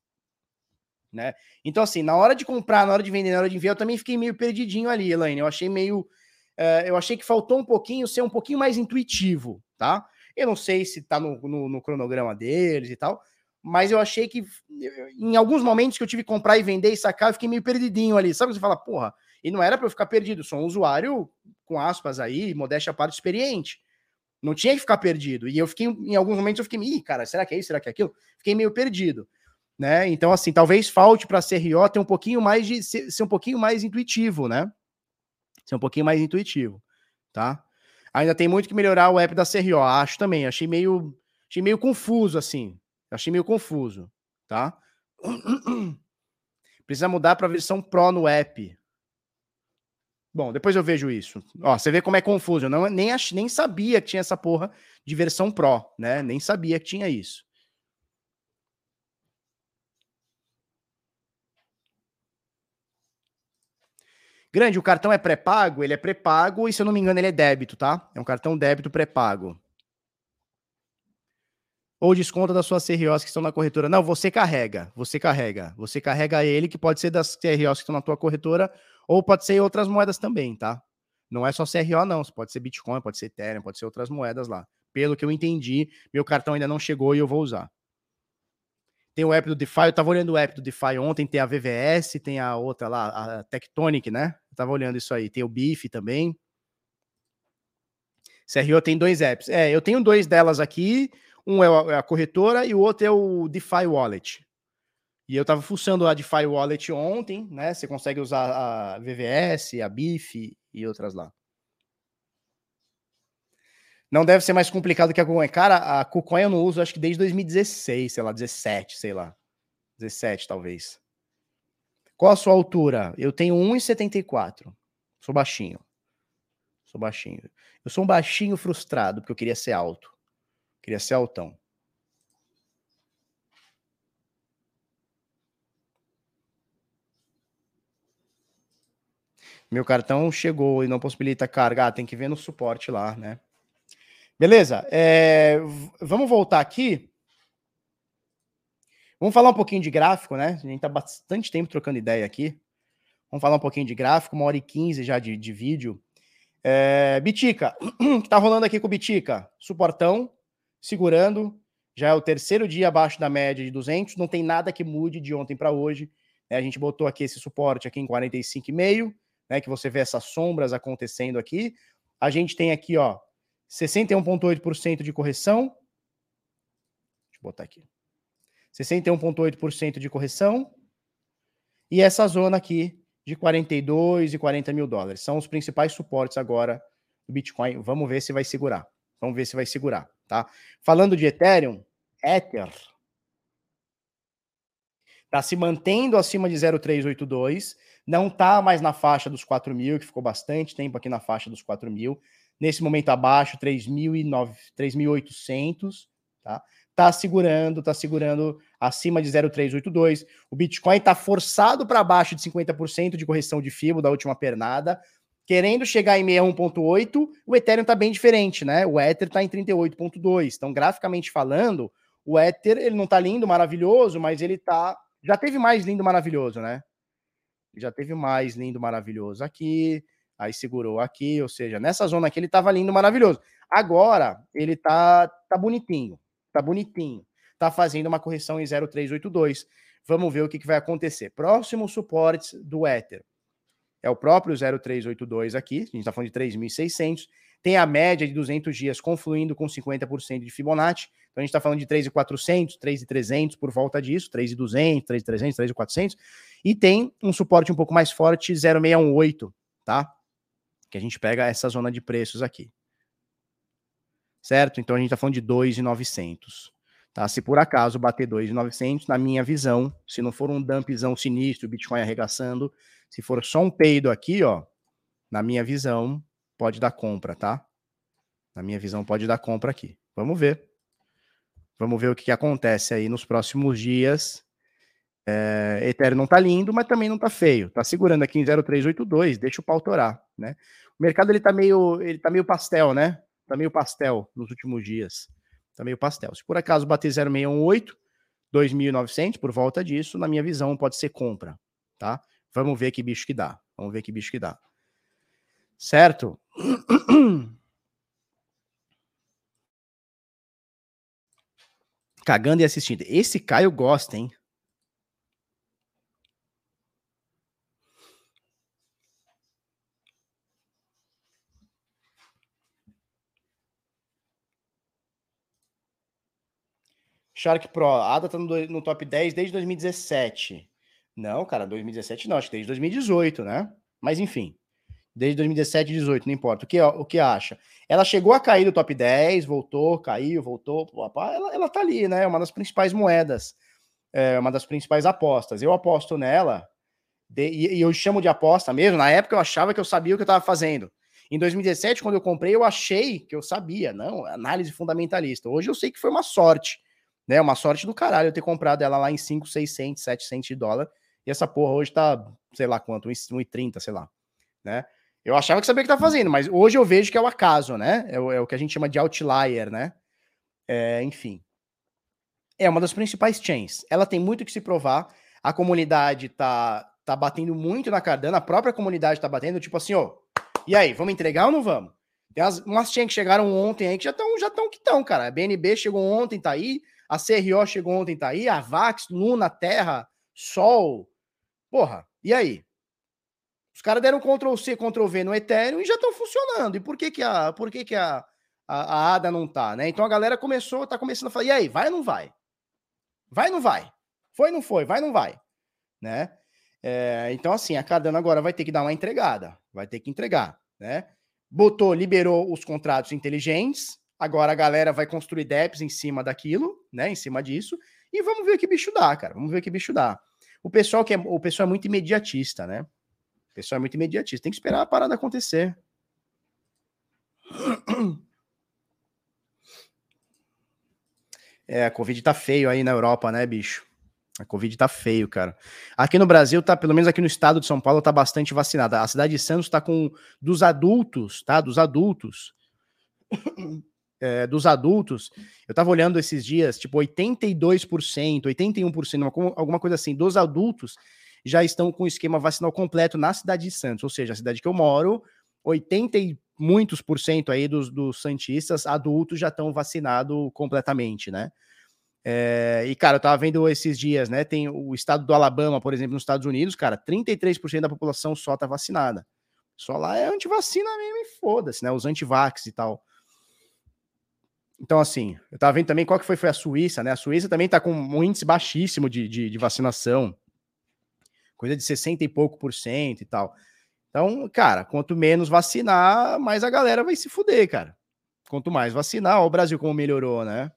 Né? Então, assim, na hora de comprar, na hora de vender, na hora de enviar, eu também fiquei meio perdidinho ali, Elaine. Eu achei meio. Uh, eu achei que faltou um pouquinho ser um pouquinho mais intuitivo, tá? Eu não sei se tá no, no, no cronograma deles e tal, mas eu achei que em alguns momentos que eu tive que comprar e vender e sacar, eu fiquei meio perdidinho ali. Sabe você fala, porra, e não era para eu ficar perdido, sou um usuário, com aspas aí, modéstia à parte, experiente. Não tinha que ficar perdido. E eu fiquei, em alguns momentos, eu fiquei, ih, cara, será que é isso? Será que é aquilo? Fiquei meio perdido. Né? Então, assim, talvez falte para a CRO ter um pouquinho mais de ser, ser, um pouquinho mais intuitivo, né? Ser um pouquinho mais intuitivo, tá? Ainda tem muito que melhorar o app da CRO, acho também. Achei meio, achei meio confuso, assim. Achei meio confuso, tá? Precisa mudar para a versão Pro no app. Bom, depois eu vejo isso. Ó, você vê como é confuso. Eu não, nem, ach, nem sabia que tinha essa porra de versão Pro, né? Nem sabia que tinha isso. Grande, o cartão é pré-pago? Ele é pré-pago e, se eu não me engano, ele é débito, tá? É um cartão débito pré-pago. Ou desconta das suas CROs que estão na corretora. Não, você carrega. Você carrega. Você carrega ele, que pode ser das CROs que estão na tua corretora ou pode ser outras moedas também, tá? Não é só CRO, não. Pode ser Bitcoin, pode ser Ethereum, pode ser outras moedas lá. Pelo que eu entendi, meu cartão ainda não chegou e eu vou usar. Tem o app do DeFi, eu tava olhando o app do DeFi ontem, tem a VVS, tem a outra lá, a Tectonic, né? Eu tava olhando isso aí. Tem o BIF também. CRO tem dois apps. É, eu tenho dois delas aqui. Um é a corretora e o outro é o DeFi Wallet. E eu estava fuçando a DeFi Wallet ontem, né? Você consegue usar a VVS, a BIF e outras lá. Não deve ser mais complicado que a KuCoin. Cara, a KuCoin eu não uso acho que desde 2016, sei lá, 17, sei lá. 17 talvez. Qual a sua altura? Eu tenho 1,74. Sou baixinho. Sou baixinho. Eu sou um baixinho frustrado porque eu queria ser alto. Queria ser altão. Meu cartão chegou e não possibilita carga. Ah, tem que ver no suporte lá, né? Beleza. É, vamos voltar aqui. Vamos falar um pouquinho de gráfico, né? A gente tá bastante tempo trocando ideia aqui. Vamos falar um pouquinho de gráfico, uma hora e quinze já de, de vídeo. É, Bitica, [clears throat] o que tá rolando aqui com o Bitica? Suportão, segurando, já é o terceiro dia abaixo da média de 200, não tem nada que mude de ontem para hoje. Né? A gente botou aqui esse suporte aqui em 45,5, né, que você vê essas sombras acontecendo aqui. A gente tem aqui, ó, 61,8% de correção. Deixa eu botar aqui. 61,8% de correção. E essa zona aqui de 42 e 40 mil dólares. São os principais suportes agora do Bitcoin. Vamos ver se vai segurar. Vamos ver se vai segurar, tá? Falando de Ethereum, Ether está se mantendo acima de 0,382, não está mais na faixa dos 4 mil, que ficou bastante tempo aqui na faixa dos 4 mil. Nesse momento abaixo, 3.800, tá? Tá segurando, tá segurando acima de 0,382. O Bitcoin tá forçado para baixo de 50% de correção de FIBO da última pernada, querendo chegar em 61.8, o Ethereum tá bem diferente, né? O Ether tá em 38.2. Então, graficamente falando, o Ether, ele não tá lindo, maravilhoso, mas ele tá já teve mais lindo, maravilhoso, né? Já teve mais lindo, maravilhoso aqui, aí segurou aqui, ou seja, nessa zona aqui ele tava lindo, maravilhoso. Agora ele tá tá bonitinho, tá bonitinho. Tá fazendo uma correção em 0,382. Vamos ver o que, que vai acontecer. Próximo suporte do Ether é o próprio 0382 aqui, a gente está falando de 3.600, tem a média de 200 dias confluindo com 50% de Fibonacci, então a gente está falando de 3.400, 3.300 por volta disso, 3.200, 3.300, 3.400, e tem um suporte um pouco mais forte, 0,618, tá? Que a gente pega essa zona de preços aqui. Certo? Então a gente está falando de 2.900. Tá? Se por acaso bater 2.900, na minha visão, se não for um dumpzão sinistro, o Bitcoin arregaçando, se for só um peido aqui, ó, na minha visão, pode dar compra, tá? Na minha visão, pode dar compra aqui. Vamos ver. Vamos ver o que, que acontece aí nos próximos dias. É, Ethereum não tá lindo, mas também não tá feio. Tá segurando aqui em 0,382, deixa o pau torar, né? O mercado ele tá meio, ele tá meio pastel, né? Tá meio pastel nos últimos dias. Tá meio pastel. Se por acaso bater 0,618, 2.900 por volta disso, na minha visão pode ser compra, tá? Vamos ver que bicho que dá. Vamos ver que bicho que dá. Certo? [clears throat] Cagando e assistindo. Esse Caio gosta, hein? Shark Pro, a ADA tá no, no top 10 desde 2017. Não, cara, 2017 não, acho que desde 2018, né? Mas enfim, desde 2017 e 2018, não importa. O que, o que acha? Ela chegou a cair do top 10, voltou, caiu, voltou. Ela, ela tá ali, né? É uma das principais moedas, é uma das principais apostas. Eu aposto nela, de, e, e, eu chamo de aposta mesmo. Na época eu achava que eu sabia o que eu estava fazendo. Em 2017, quando eu comprei, eu achei que eu sabia, não, análise fundamentalista. Hoje eu sei que foi uma sorte, né? Uma sorte do caralho eu ter comprado ela lá em 5, 600, 700 de dólar e essa porra hoje tá, sei lá quanto, 1,30, sei lá, né? Eu achava que sabia o que tá fazendo, mas hoje eu vejo que é o acaso, né? É o, é o que a gente chama de outlier, né? É, enfim. É uma das principais chains. Ela tem muito que se provar. A comunidade tá, tá batendo muito na Cardano, a própria comunidade tá batendo, tipo assim, ó. E aí, vamos entregar ou não vamos? Tem umas, umas chains que chegaram ontem aí que já estão já tão que estão, cara. A BNB chegou ontem, tá aí. A CRO chegou ontem, tá aí. A Vax, Luna, Terra, Sol, Porra, e aí? Os caras deram Ctrl C, Ctrl V no Ethereum e já estão funcionando. E por que que a, por que que a, a, a, ADA não tá, né? Então a galera começou, tá começando a falar, e aí, vai ou não vai? Vai ou não vai? Foi ou não foi? Vai ou não vai? Né? É, então, assim, a Cardano agora vai ter que dar uma entregada, vai ter que entregar, né? Botou, liberou os contratos inteligentes, agora a galera vai construir DEPs em cima daquilo, né? Em cima disso, e vamos ver que bicho dá, cara. Vamos ver que bicho dá. O pessoal que é, o pessoal é muito imediatista, né? O pessoal é muito imediatista. Tem que esperar a parada acontecer. É, a Covid tá feio aí na Europa, né, bicho? A Covid tá feio, cara. Aqui no Brasil, tá, pelo menos aqui no estado de São Paulo, tá bastante vacinada. A cidade de Santos tá com, dos adultos, tá? Dos adultos, é, dos adultos, eu tava olhando esses dias, tipo 82%, 81%, alguma coisa assim, dos adultos já estão com o esquema vacinal completo na cidade de Santos, ou seja, a cidade que eu moro, 80 e muitos por cento aí dos, dos santistas adultos já estão vacinados completamente, né? É, e, cara, eu tava vendo esses dias, né? Tem o estado do Alabama, por exemplo, nos Estados Unidos, cara, 33% da população só tá vacinada. Só lá é antivacina mesmo e foda-se, né? Os antivax e tal. Então, assim, eu tava vendo também qual que foi, foi a Suíça, né? A Suíça também tá com um índice baixíssimo de, de, de vacinação. Coisa de 60 e pouco por cento e tal. Então, cara, quanto menos vacinar, mais a galera vai se fuder, cara. Quanto mais vacinar, ó, o Brasil como melhorou, né?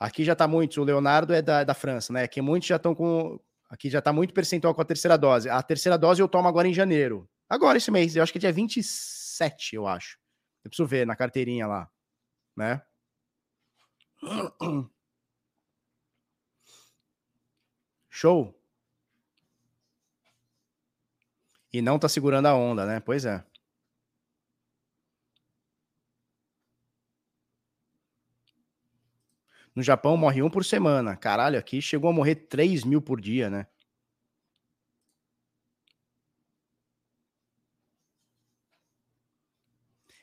Aqui já tá muito, o Leonardo é da, da França, né? Aqui muitos já estão com. Aqui já tá muito percentual com a terceira dose. A terceira dose eu tomo agora em janeiro. Agora, esse mês, eu acho que é dia 27, eu acho. Eu preciso ver na carteirinha lá, né? Show. E não tá segurando a onda, né? Pois é. No Japão morre um por semana. Caralho, aqui chegou a morrer 3 mil por dia, né?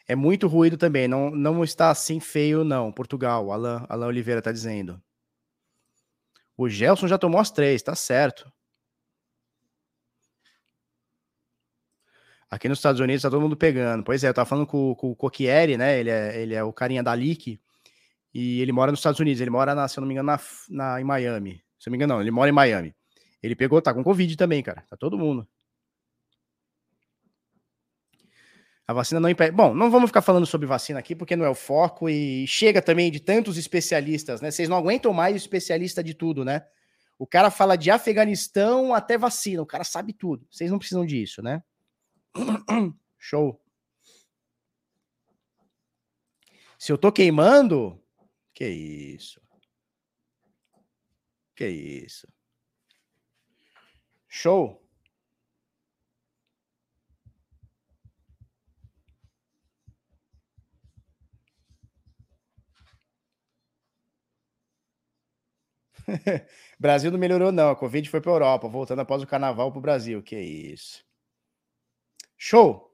É muito ruído também. Não, não está assim feio, não. Portugal, Alan, Alan Oliveira tá dizendo. O Gelson já tomou as três, tá certo. Aqui nos Estados Unidos tá todo mundo pegando. Pois é, eu tava falando com, com o Coquieri, né? Ele é, ele é o carinha da LIC. E ele mora nos Estados Unidos, ele mora, na, se eu não me engano, na, na, em Miami. Se eu não me engano, não, ele mora em Miami. Ele pegou, tá com Covid também, cara. Tá todo mundo. A vacina não impede. Bom, não vamos ficar falando sobre vacina aqui, porque não é o foco e chega também de tantos especialistas, né? Vocês não aguentam mais especialista de tudo, né? O cara fala de Afeganistão até vacina, o cara sabe tudo. Vocês não precisam disso, né? [clears throat] Show. Se eu tô queimando, que isso? Que isso? Show. [laughs] Brasil não melhorou, não. A Covid foi para Europa, voltando após o carnaval para o Brasil. Que isso. Show.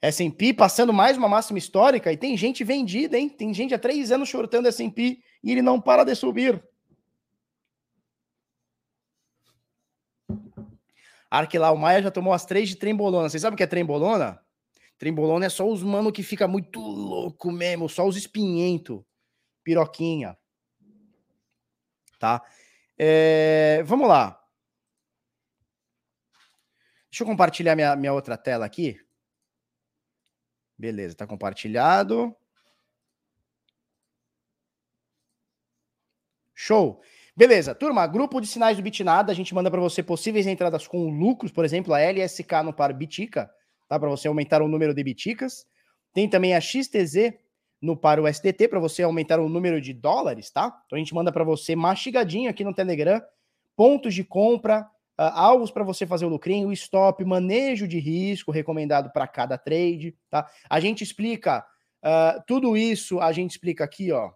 S&P passando mais uma máxima histórica e tem gente vendida, hein? Tem gente há três anos shortando S&P e ele não para de subir. Arquilau Maia já tomou as três de trembolona. Vocês sabem o que é trembolona? Trembolona é só os mano que fica muito louco mesmo, só os espinhento, piroquinha. Tá? É, vamos lá. Deixa eu compartilhar minha, minha outra tela aqui. Beleza, tá compartilhado. Show. Beleza, turma, grupo de sinais do Bitnada, a gente manda para você possíveis entradas com lucros, por exemplo, a LSK no par Bitica, tá? Para você aumentar o número de biticas. Tem também a XTZ no par USDT para você aumentar o número de dólares, tá? Então a gente manda para você mastigadinho aqui no Telegram, pontos de compra, uh, alvos para você fazer o lucrinho, o stop, manejo de risco recomendado para cada trade, tá? A gente explica uh, tudo isso, a gente explica aqui, ó.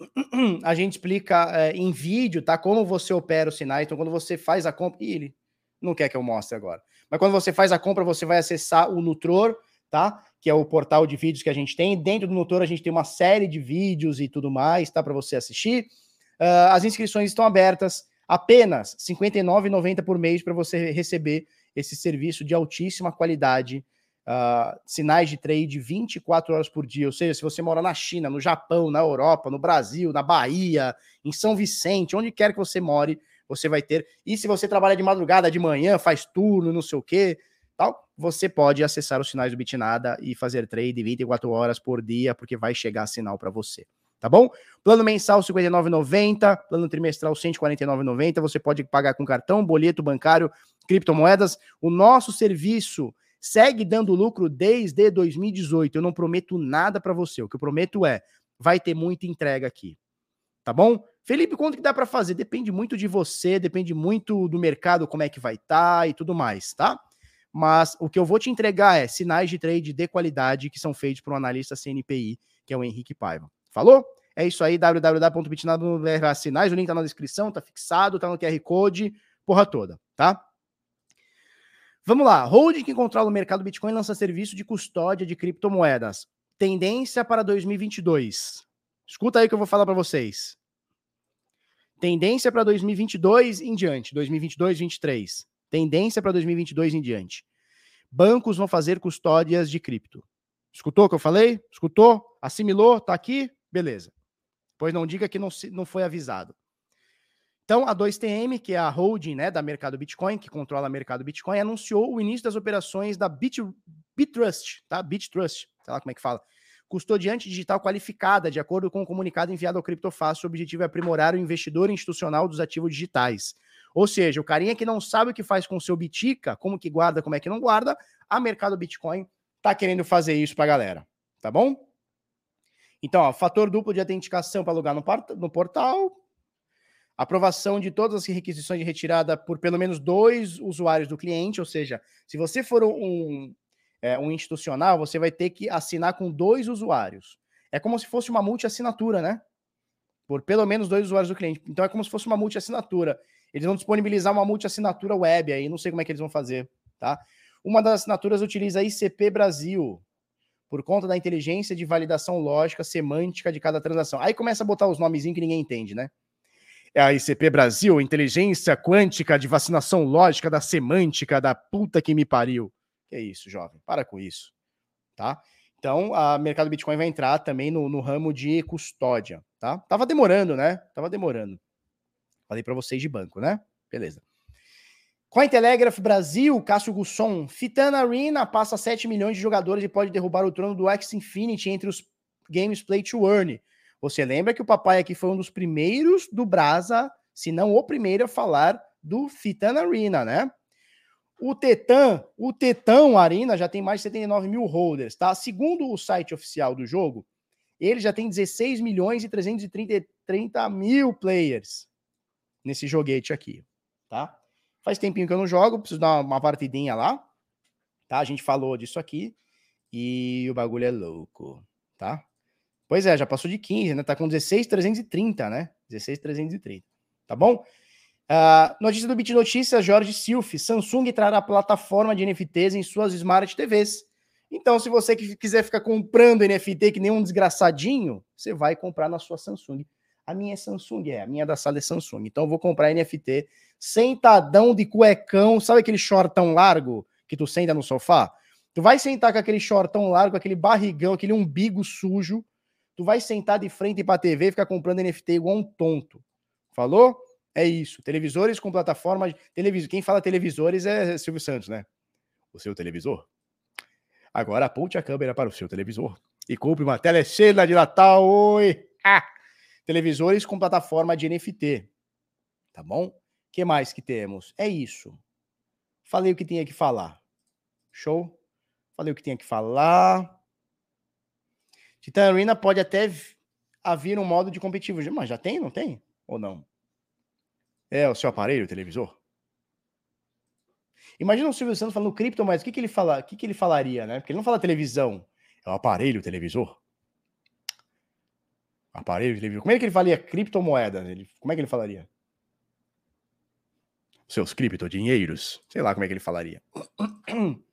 [clears throat] A gente explica uh, em vídeo, tá? Como você opera os sinais. Então, quando você faz a compra. Ih, ele não quer que eu mostre agora. Mas quando você faz a compra, você vai acessar o Nutror, tá? Que é o portal de vídeos que a gente tem. Dentro do Nutror, a gente tem uma série de vídeos e tudo mais, tá? Para você assistir. Uh, as inscrições estão abertas. Apenas R$ 59,90 por mês para você receber esse serviço de altíssima qualidade, uh, sinais de trade 24 horas por dia. Ou seja, se você mora na China, no Japão, na Europa, no Brasil, na Bahia, em São Vicente, onde quer que você more, você vai ter. E se você trabalha de madrugada, de manhã, faz turno, não sei o quê, tal, você pode acessar os sinais do Bitnada e fazer trade 24 horas por dia, porque vai chegar sinal para você tá bom? Plano mensal R$ 59,90, plano trimestral R$ 149,90, você pode pagar com cartão, boleto bancário, criptomoedas. O nosso serviço segue dando lucro desde 2018. Eu não prometo nada para você. O que eu prometo é, vai ter muita entrega aqui. Tá bom? Felipe, quanto que dá para fazer? Depende muito de você, depende muito do mercado, como é que vai estar tá e tudo mais, tá? Mas o que eu vou te entregar é sinais de trade de qualidade que são feitos por um analista CNPI, que é o Henrique Paiva. Falou? É isso aí, www.bitnado.br sinais, o link tá na descrição, tá fixado, tá no QR Code, porra toda, tá? Vamos lá, holding que controla o mercado Bitcoin lança serviço de custódia de criptomoedas. Tendência para 2022. Escuta aí que eu vou falar para vocês. Tendência para 2022 em diante, 2022, 2023. Tendência para 2022 em diante. Bancos vão fazer custódias de cripto. Escutou o que eu falei? Escutou? Assimilou? Tá aqui? Beleza. Pois não diga que não, não foi avisado. Então, a 2TM, que é a holding né, da Mercado Bitcoin, que controla o mercado Bitcoin, anunciou o início das operações da Bit, Bitrust, tá? Bitrust, sei lá como é que fala. Custodiante digital qualificada, de acordo com o comunicado enviado ao Criptofácil, o objetivo é aprimorar o investidor institucional dos ativos digitais. Ou seja, o carinha que não sabe o que faz com o seu Bitica, como que guarda, como é que não guarda, a Mercado Bitcoin tá querendo fazer isso pra galera, tá bom? Então, ó, fator duplo de autenticação para alugar no, no portal, aprovação de todas as requisições de retirada por pelo menos dois usuários do cliente, ou seja, se você for um, é, um institucional, você vai ter que assinar com dois usuários. É como se fosse uma multi-assinatura, né? Por pelo menos dois usuários do cliente. Então é como se fosse uma multi-assinatura. Eles vão disponibilizar uma multi-assinatura web aí, não sei como é que eles vão fazer, tá? Uma das assinaturas utiliza ICP Brasil, por conta da inteligência de validação lógica semântica de cada transação. Aí começa a botar os nomezinhos que ninguém entende, né? É a ICP Brasil, inteligência quântica de vacinação lógica da semântica da puta que me pariu. Que isso, jovem? Para com isso, tá? Então, a mercado Bitcoin vai entrar também no, no ramo de custódia, tá? Tava demorando, né? Tava demorando. Falei para vocês de banco, né? Beleza. Cointelegraph Brasil, Cássio Gusson. Fitana Arena passa 7 milhões de jogadores e pode derrubar o trono do X Infinity entre os games Play to Earn. Você lembra que o papai aqui foi um dos primeiros do Brasa, se não o primeiro a falar do Fitana Arena, né? O Tetan, o Tetão Arena já tem mais de 79 mil holders, tá? Segundo o site oficial do jogo, ele já tem 16 milhões e 330 mil players nesse joguete aqui, tá? Faz tempinho que eu não jogo, preciso dar uma partidinha lá, tá? A gente falou disso aqui e o bagulho é louco, tá? Pois é, já passou de 15, né? Tá com 16,330, né? 16,330, tá bom? Uh, notícia do Bit Notícias, Jorge Silf. Samsung trará plataforma de NFTs em suas Smart TVs. Então, se você quiser ficar comprando NFT que nem um desgraçadinho, você vai comprar na sua Samsung. A minha é Samsung, é. A minha da sala é Samsung. Então eu vou comprar NFT sentadão de cuecão. Sabe aquele shortão largo que tu senta no sofá? Tu vai sentar com aquele shortão largo, aquele barrigão, aquele umbigo sujo. Tu vai sentar de frente pra TV e ficar comprando NFT igual um tonto. Falou? É isso. Televisores com plataforma. Televisor. Quem fala televisores é Silvio Santos, né? O seu televisor. Agora aponte a câmera para o seu televisor e compre uma telecena de Natal. Oi! Ah! Televisores com plataforma de NFT. Tá bom? O que mais que temos? É isso. Falei o que tinha que falar. Show? Falei o que tinha que falar. Titan Arena pode até haver um modo de competitivo. Mas já tem, não tem? Ou não? É o seu aparelho, o televisor? Imagina o Silvio Santos falando cripto, mas o que, que ele fala, o que, que ele falaria, né? Porque ele não fala televisão, é o aparelho, o televisor. Aparelho de televisão. Como é que ele falaria criptomoeda? Ele, como é que ele falaria? Seus criptodinheiros. Sei lá como é que ele falaria. [clears throat]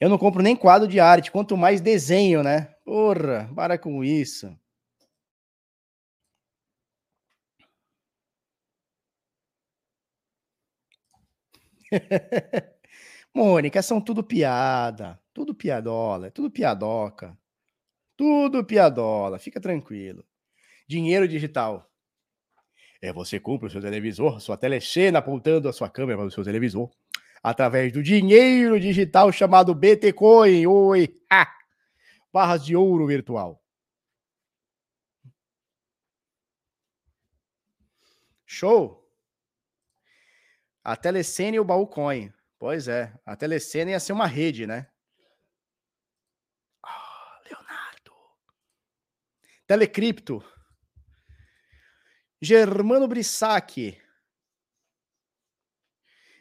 Eu não compro nem quadro de arte, quanto mais desenho, né? Porra, para com isso. [laughs] Mônica, são tudo piada. Tudo piadola, tudo piadoca. Tudo piadola, fica tranquilo. Dinheiro digital. É você compra o seu televisor, sua telecena apontando a sua câmera para o seu televisor, através do dinheiro digital chamado BTCoin. Oi! Ah! Barras de ouro virtual. Show! A Telecena e o Baú Coin. Pois é, a Telecena ia ser uma rede, né? Telecripto. Germano Brissac.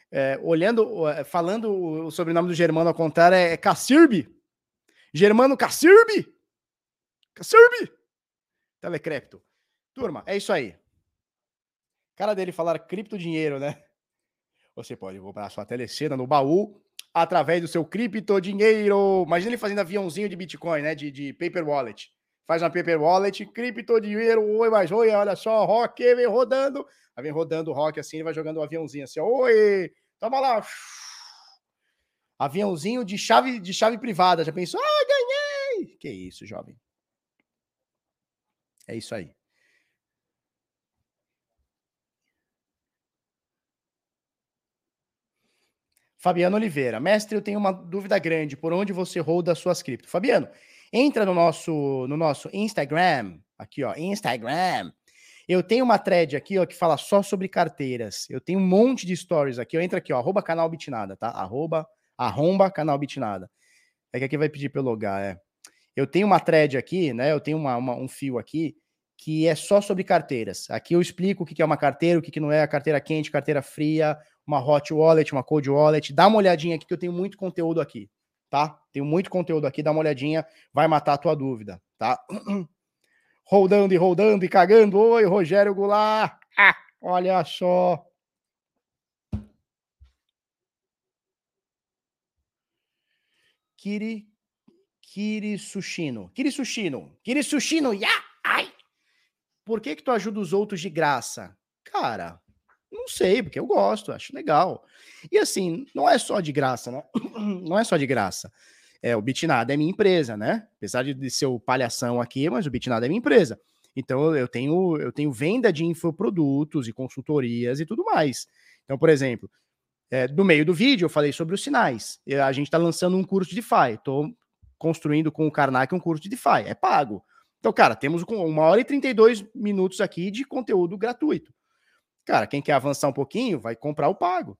É, olhando, é, falando o sobrenome do Germano ao contrário, é, é Cassirbi. Germano Cassirbi. Cassirbi. Telecrepto. Turma, é isso aí. Cara dele falar cripto dinheiro, né? Você pode comprar sua telecena no baú através do seu cripto dinheiro. Imagina ele fazendo aviãozinho de Bitcoin, né? De, de paper wallet. Faz uma paper wallet, cripto dinheiro, oi, mas oi, olha só, rock, vem rodando. Aí vem rodando o rock assim, ele vai jogando o um aviãozinho assim, oi, toma lá. Aviãozinho de chave de chave privada. Já pensou? Ah, ganhei! Que isso, jovem. É isso aí. Fabiano Oliveira, mestre, eu tenho uma dúvida grande. Por onde você roda suas cripto? Fabiano, entra no nosso no nosso Instagram, aqui ó, Instagram. Eu tenho uma thread aqui ó que fala só sobre carteiras. Eu tenho um monte de stories aqui. Eu entra aqui ó, arroba canal Bitnada, tá? Arroba, arromba canal Bitnada. É que aqui vai pedir para logar, é. Eu tenho uma thread aqui, né? Eu tenho uma, uma, um fio aqui que é só sobre carteiras. Aqui eu explico o que é uma carteira, o que não é a carteira quente, carteira fria, uma hot wallet, uma cold wallet. Dá uma olhadinha aqui que eu tenho muito conteúdo aqui, tá? Tenho muito conteúdo aqui, dá uma olhadinha, vai matar a tua dúvida, tá? [clears throat] rodando e rodando e cagando. Oi, Rogério Goulart. Ah, olha só. Kiri Kiri Sushino. Kiri Sushino. Kiri Sushino. Yeah! Ai! Por que que tu ajuda os outros de graça? Cara, não sei, porque eu gosto, acho legal. E assim, não é só de graça, né? [clears throat] Não é só de graça. É, o Bitnada é minha empresa, né? Apesar de ser o palhação aqui, mas o Bitnada é minha empresa. Então eu tenho, eu tenho venda de infoprodutos e consultorias e tudo mais. Então, por exemplo, é, meio do vídeo eu falei sobre os sinais. A gente está lançando um curso de DeFi. Estou construindo com o Karnak um curso de DeFi. É pago. Então, cara, temos uma hora e 32 minutos aqui de conteúdo gratuito. Cara, quem quer avançar um pouquinho, vai comprar o pago.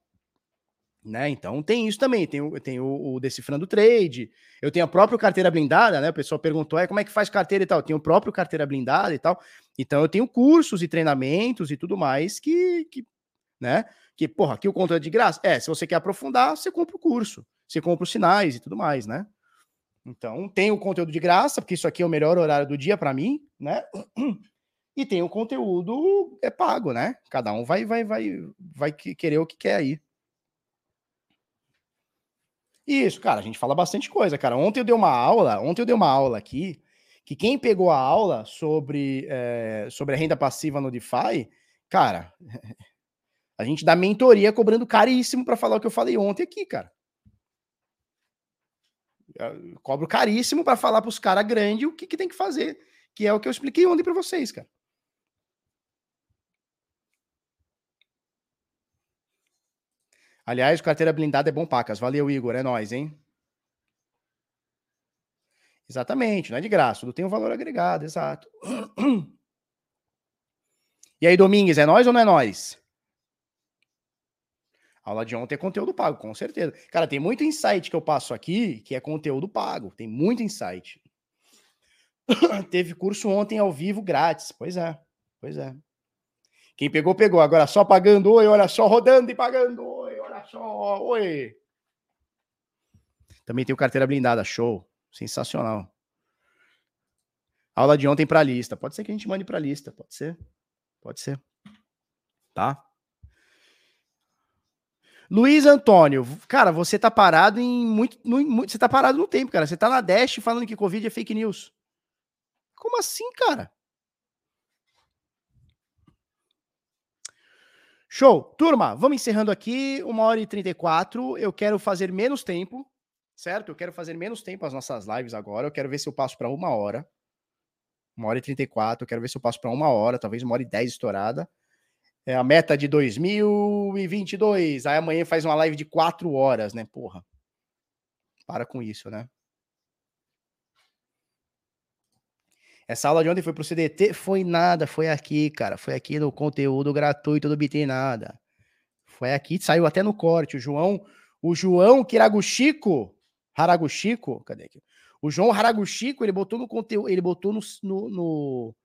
Né? Então tem isso também, tem, tem o, o, Decifrando Trade, eu tenho a própria carteira blindada, né? O pessoal perguntou, é, como é que faz carteira e tal? Eu tenho o próprio carteira blindada e tal. Então eu tenho cursos e treinamentos e tudo mais que, que né? Que, porra, aqui o conteúdo é de graça. É, se você quer aprofundar, você compra o curso, você compra os sinais e tudo mais, né? Então tem o conteúdo de graça, porque isso aqui é o melhor horário do dia para mim, né? E tem o conteúdo é pago, né? Cada um vai vai vai vai querer o que quer aí. Isso, cara, a gente fala bastante coisa, cara. Ontem eu dei uma aula, ontem eu dei uma aula aqui que quem pegou a aula sobre é, sobre a renda passiva no DeFi, cara, [laughs] a gente dá mentoria cobrando caríssimo para falar o que eu falei ontem aqui, cara. Eu cobro caríssimo para falar para os caras grandes o que, que tem que fazer, que é o que eu expliquei ontem para vocês, cara. Aliás, carteira blindada é bom pacas. Valeu, Igor. É nóis, hein? Exatamente, não é de graça. Tudo tem um valor agregado, exato. E aí, Domingues, é nós ou não é nós? A aula de ontem é conteúdo pago, com certeza. Cara, tem muito insight que eu passo aqui que é conteúdo pago. Tem muito insight. [coughs] Teve curso ontem ao vivo grátis. Pois é, pois é. Quem pegou, pegou. Agora só pagando, oi, olha só, rodando e pagando, oi. Também tem o carteira blindada, show. Sensacional. Aula de ontem para lista. Pode ser que a gente mande para lista, pode ser. Pode ser. Tá? Luiz Antônio, cara, você tá parado em muito, muito, Você tá parado no tempo, cara. Você tá na Dash falando que Covid é fake news. Como assim, cara? Show! Turma, vamos encerrando aqui, uma hora e 34. Eu quero fazer menos tempo, certo? Eu quero fazer menos tempo as nossas lives agora. Eu quero ver se eu passo para uma hora. Uma hora e 34. Eu quero ver se eu passo para uma hora, talvez uma hora e 10 estourada. É a meta de 2022. Aí amanhã faz uma live de quatro horas, né? Porra. Para com isso, né? Essa aula de ontem foi pro CDT? Foi nada, foi aqui, cara. Foi aqui no conteúdo gratuito do BT Nada. Foi aqui, saiu até no corte. O João, o João Kiraguchico, Haraguchico, cadê aqui? O João Haraguchico, ele botou no conteúdo, ele botou no, no, no,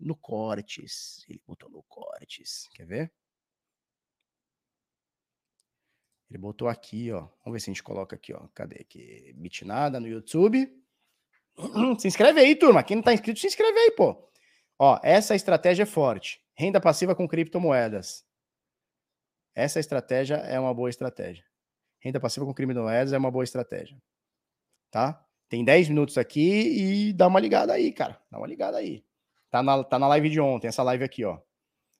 no cortes. Ele botou no cortes. Quer ver? Ele botou aqui, ó. Vamos ver se a gente coloca aqui, ó. Cadê aqui? Bitnada no YouTube. [clears throat] Se inscreve aí, turma. Quem não tá inscrito, se inscreve aí, pô. Ó, essa estratégia é forte. Renda passiva com criptomoedas. Essa estratégia é uma boa estratégia. Renda passiva com criptomoedas é uma boa estratégia. Tá? Tem 10 minutos aqui e dá uma ligada aí, cara. Dá uma ligada aí. Tá na, tá na live de ontem, essa live aqui, ó.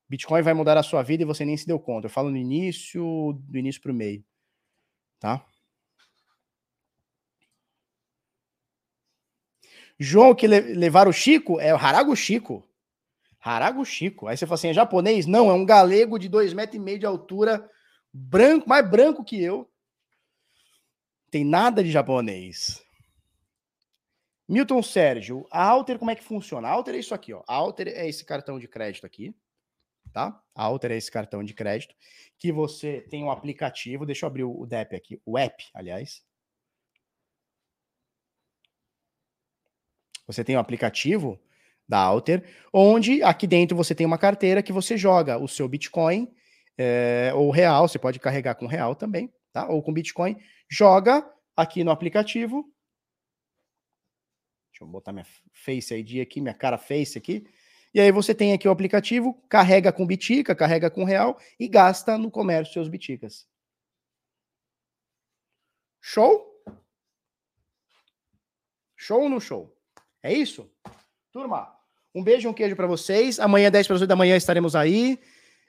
Bitcoin vai mudar a sua vida e você nem se deu conta. Eu falo no início, do início para o meio. Tá? João que le levar o Chico é o Harago Chico. Harago Chico. Aí você fala assim, é japonês? Não, é um galego de dois metros e meio de altura, branco, mais branco que eu. Tem nada de japonês. Milton Sérgio, a Alter como é que funciona? A Alter é isso aqui, ó. A Alter é esse cartão de crédito aqui tá? A Alter é esse cartão de crédito que você tem um aplicativo. Deixa eu abrir o DEP aqui, o app, aliás. Você tem um aplicativo da Alter, onde aqui dentro você tem uma carteira que você joga o seu Bitcoin é, ou real, você pode carregar com real também, tá? Ou com Bitcoin, joga aqui no aplicativo. Deixa eu botar minha Face ID aqui, minha cara Face aqui. E aí você tem aqui o aplicativo, carrega com Bitica, carrega com Real e gasta no comércio seus Biticas. Show? Show ou não show? É isso? Turma, um beijo um queijo para vocês. Amanhã, 10 para as 8 da manhã, estaremos aí.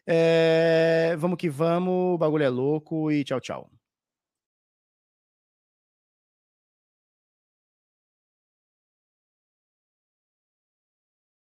É... Vamos que vamos, o bagulho é louco e tchau, tchau.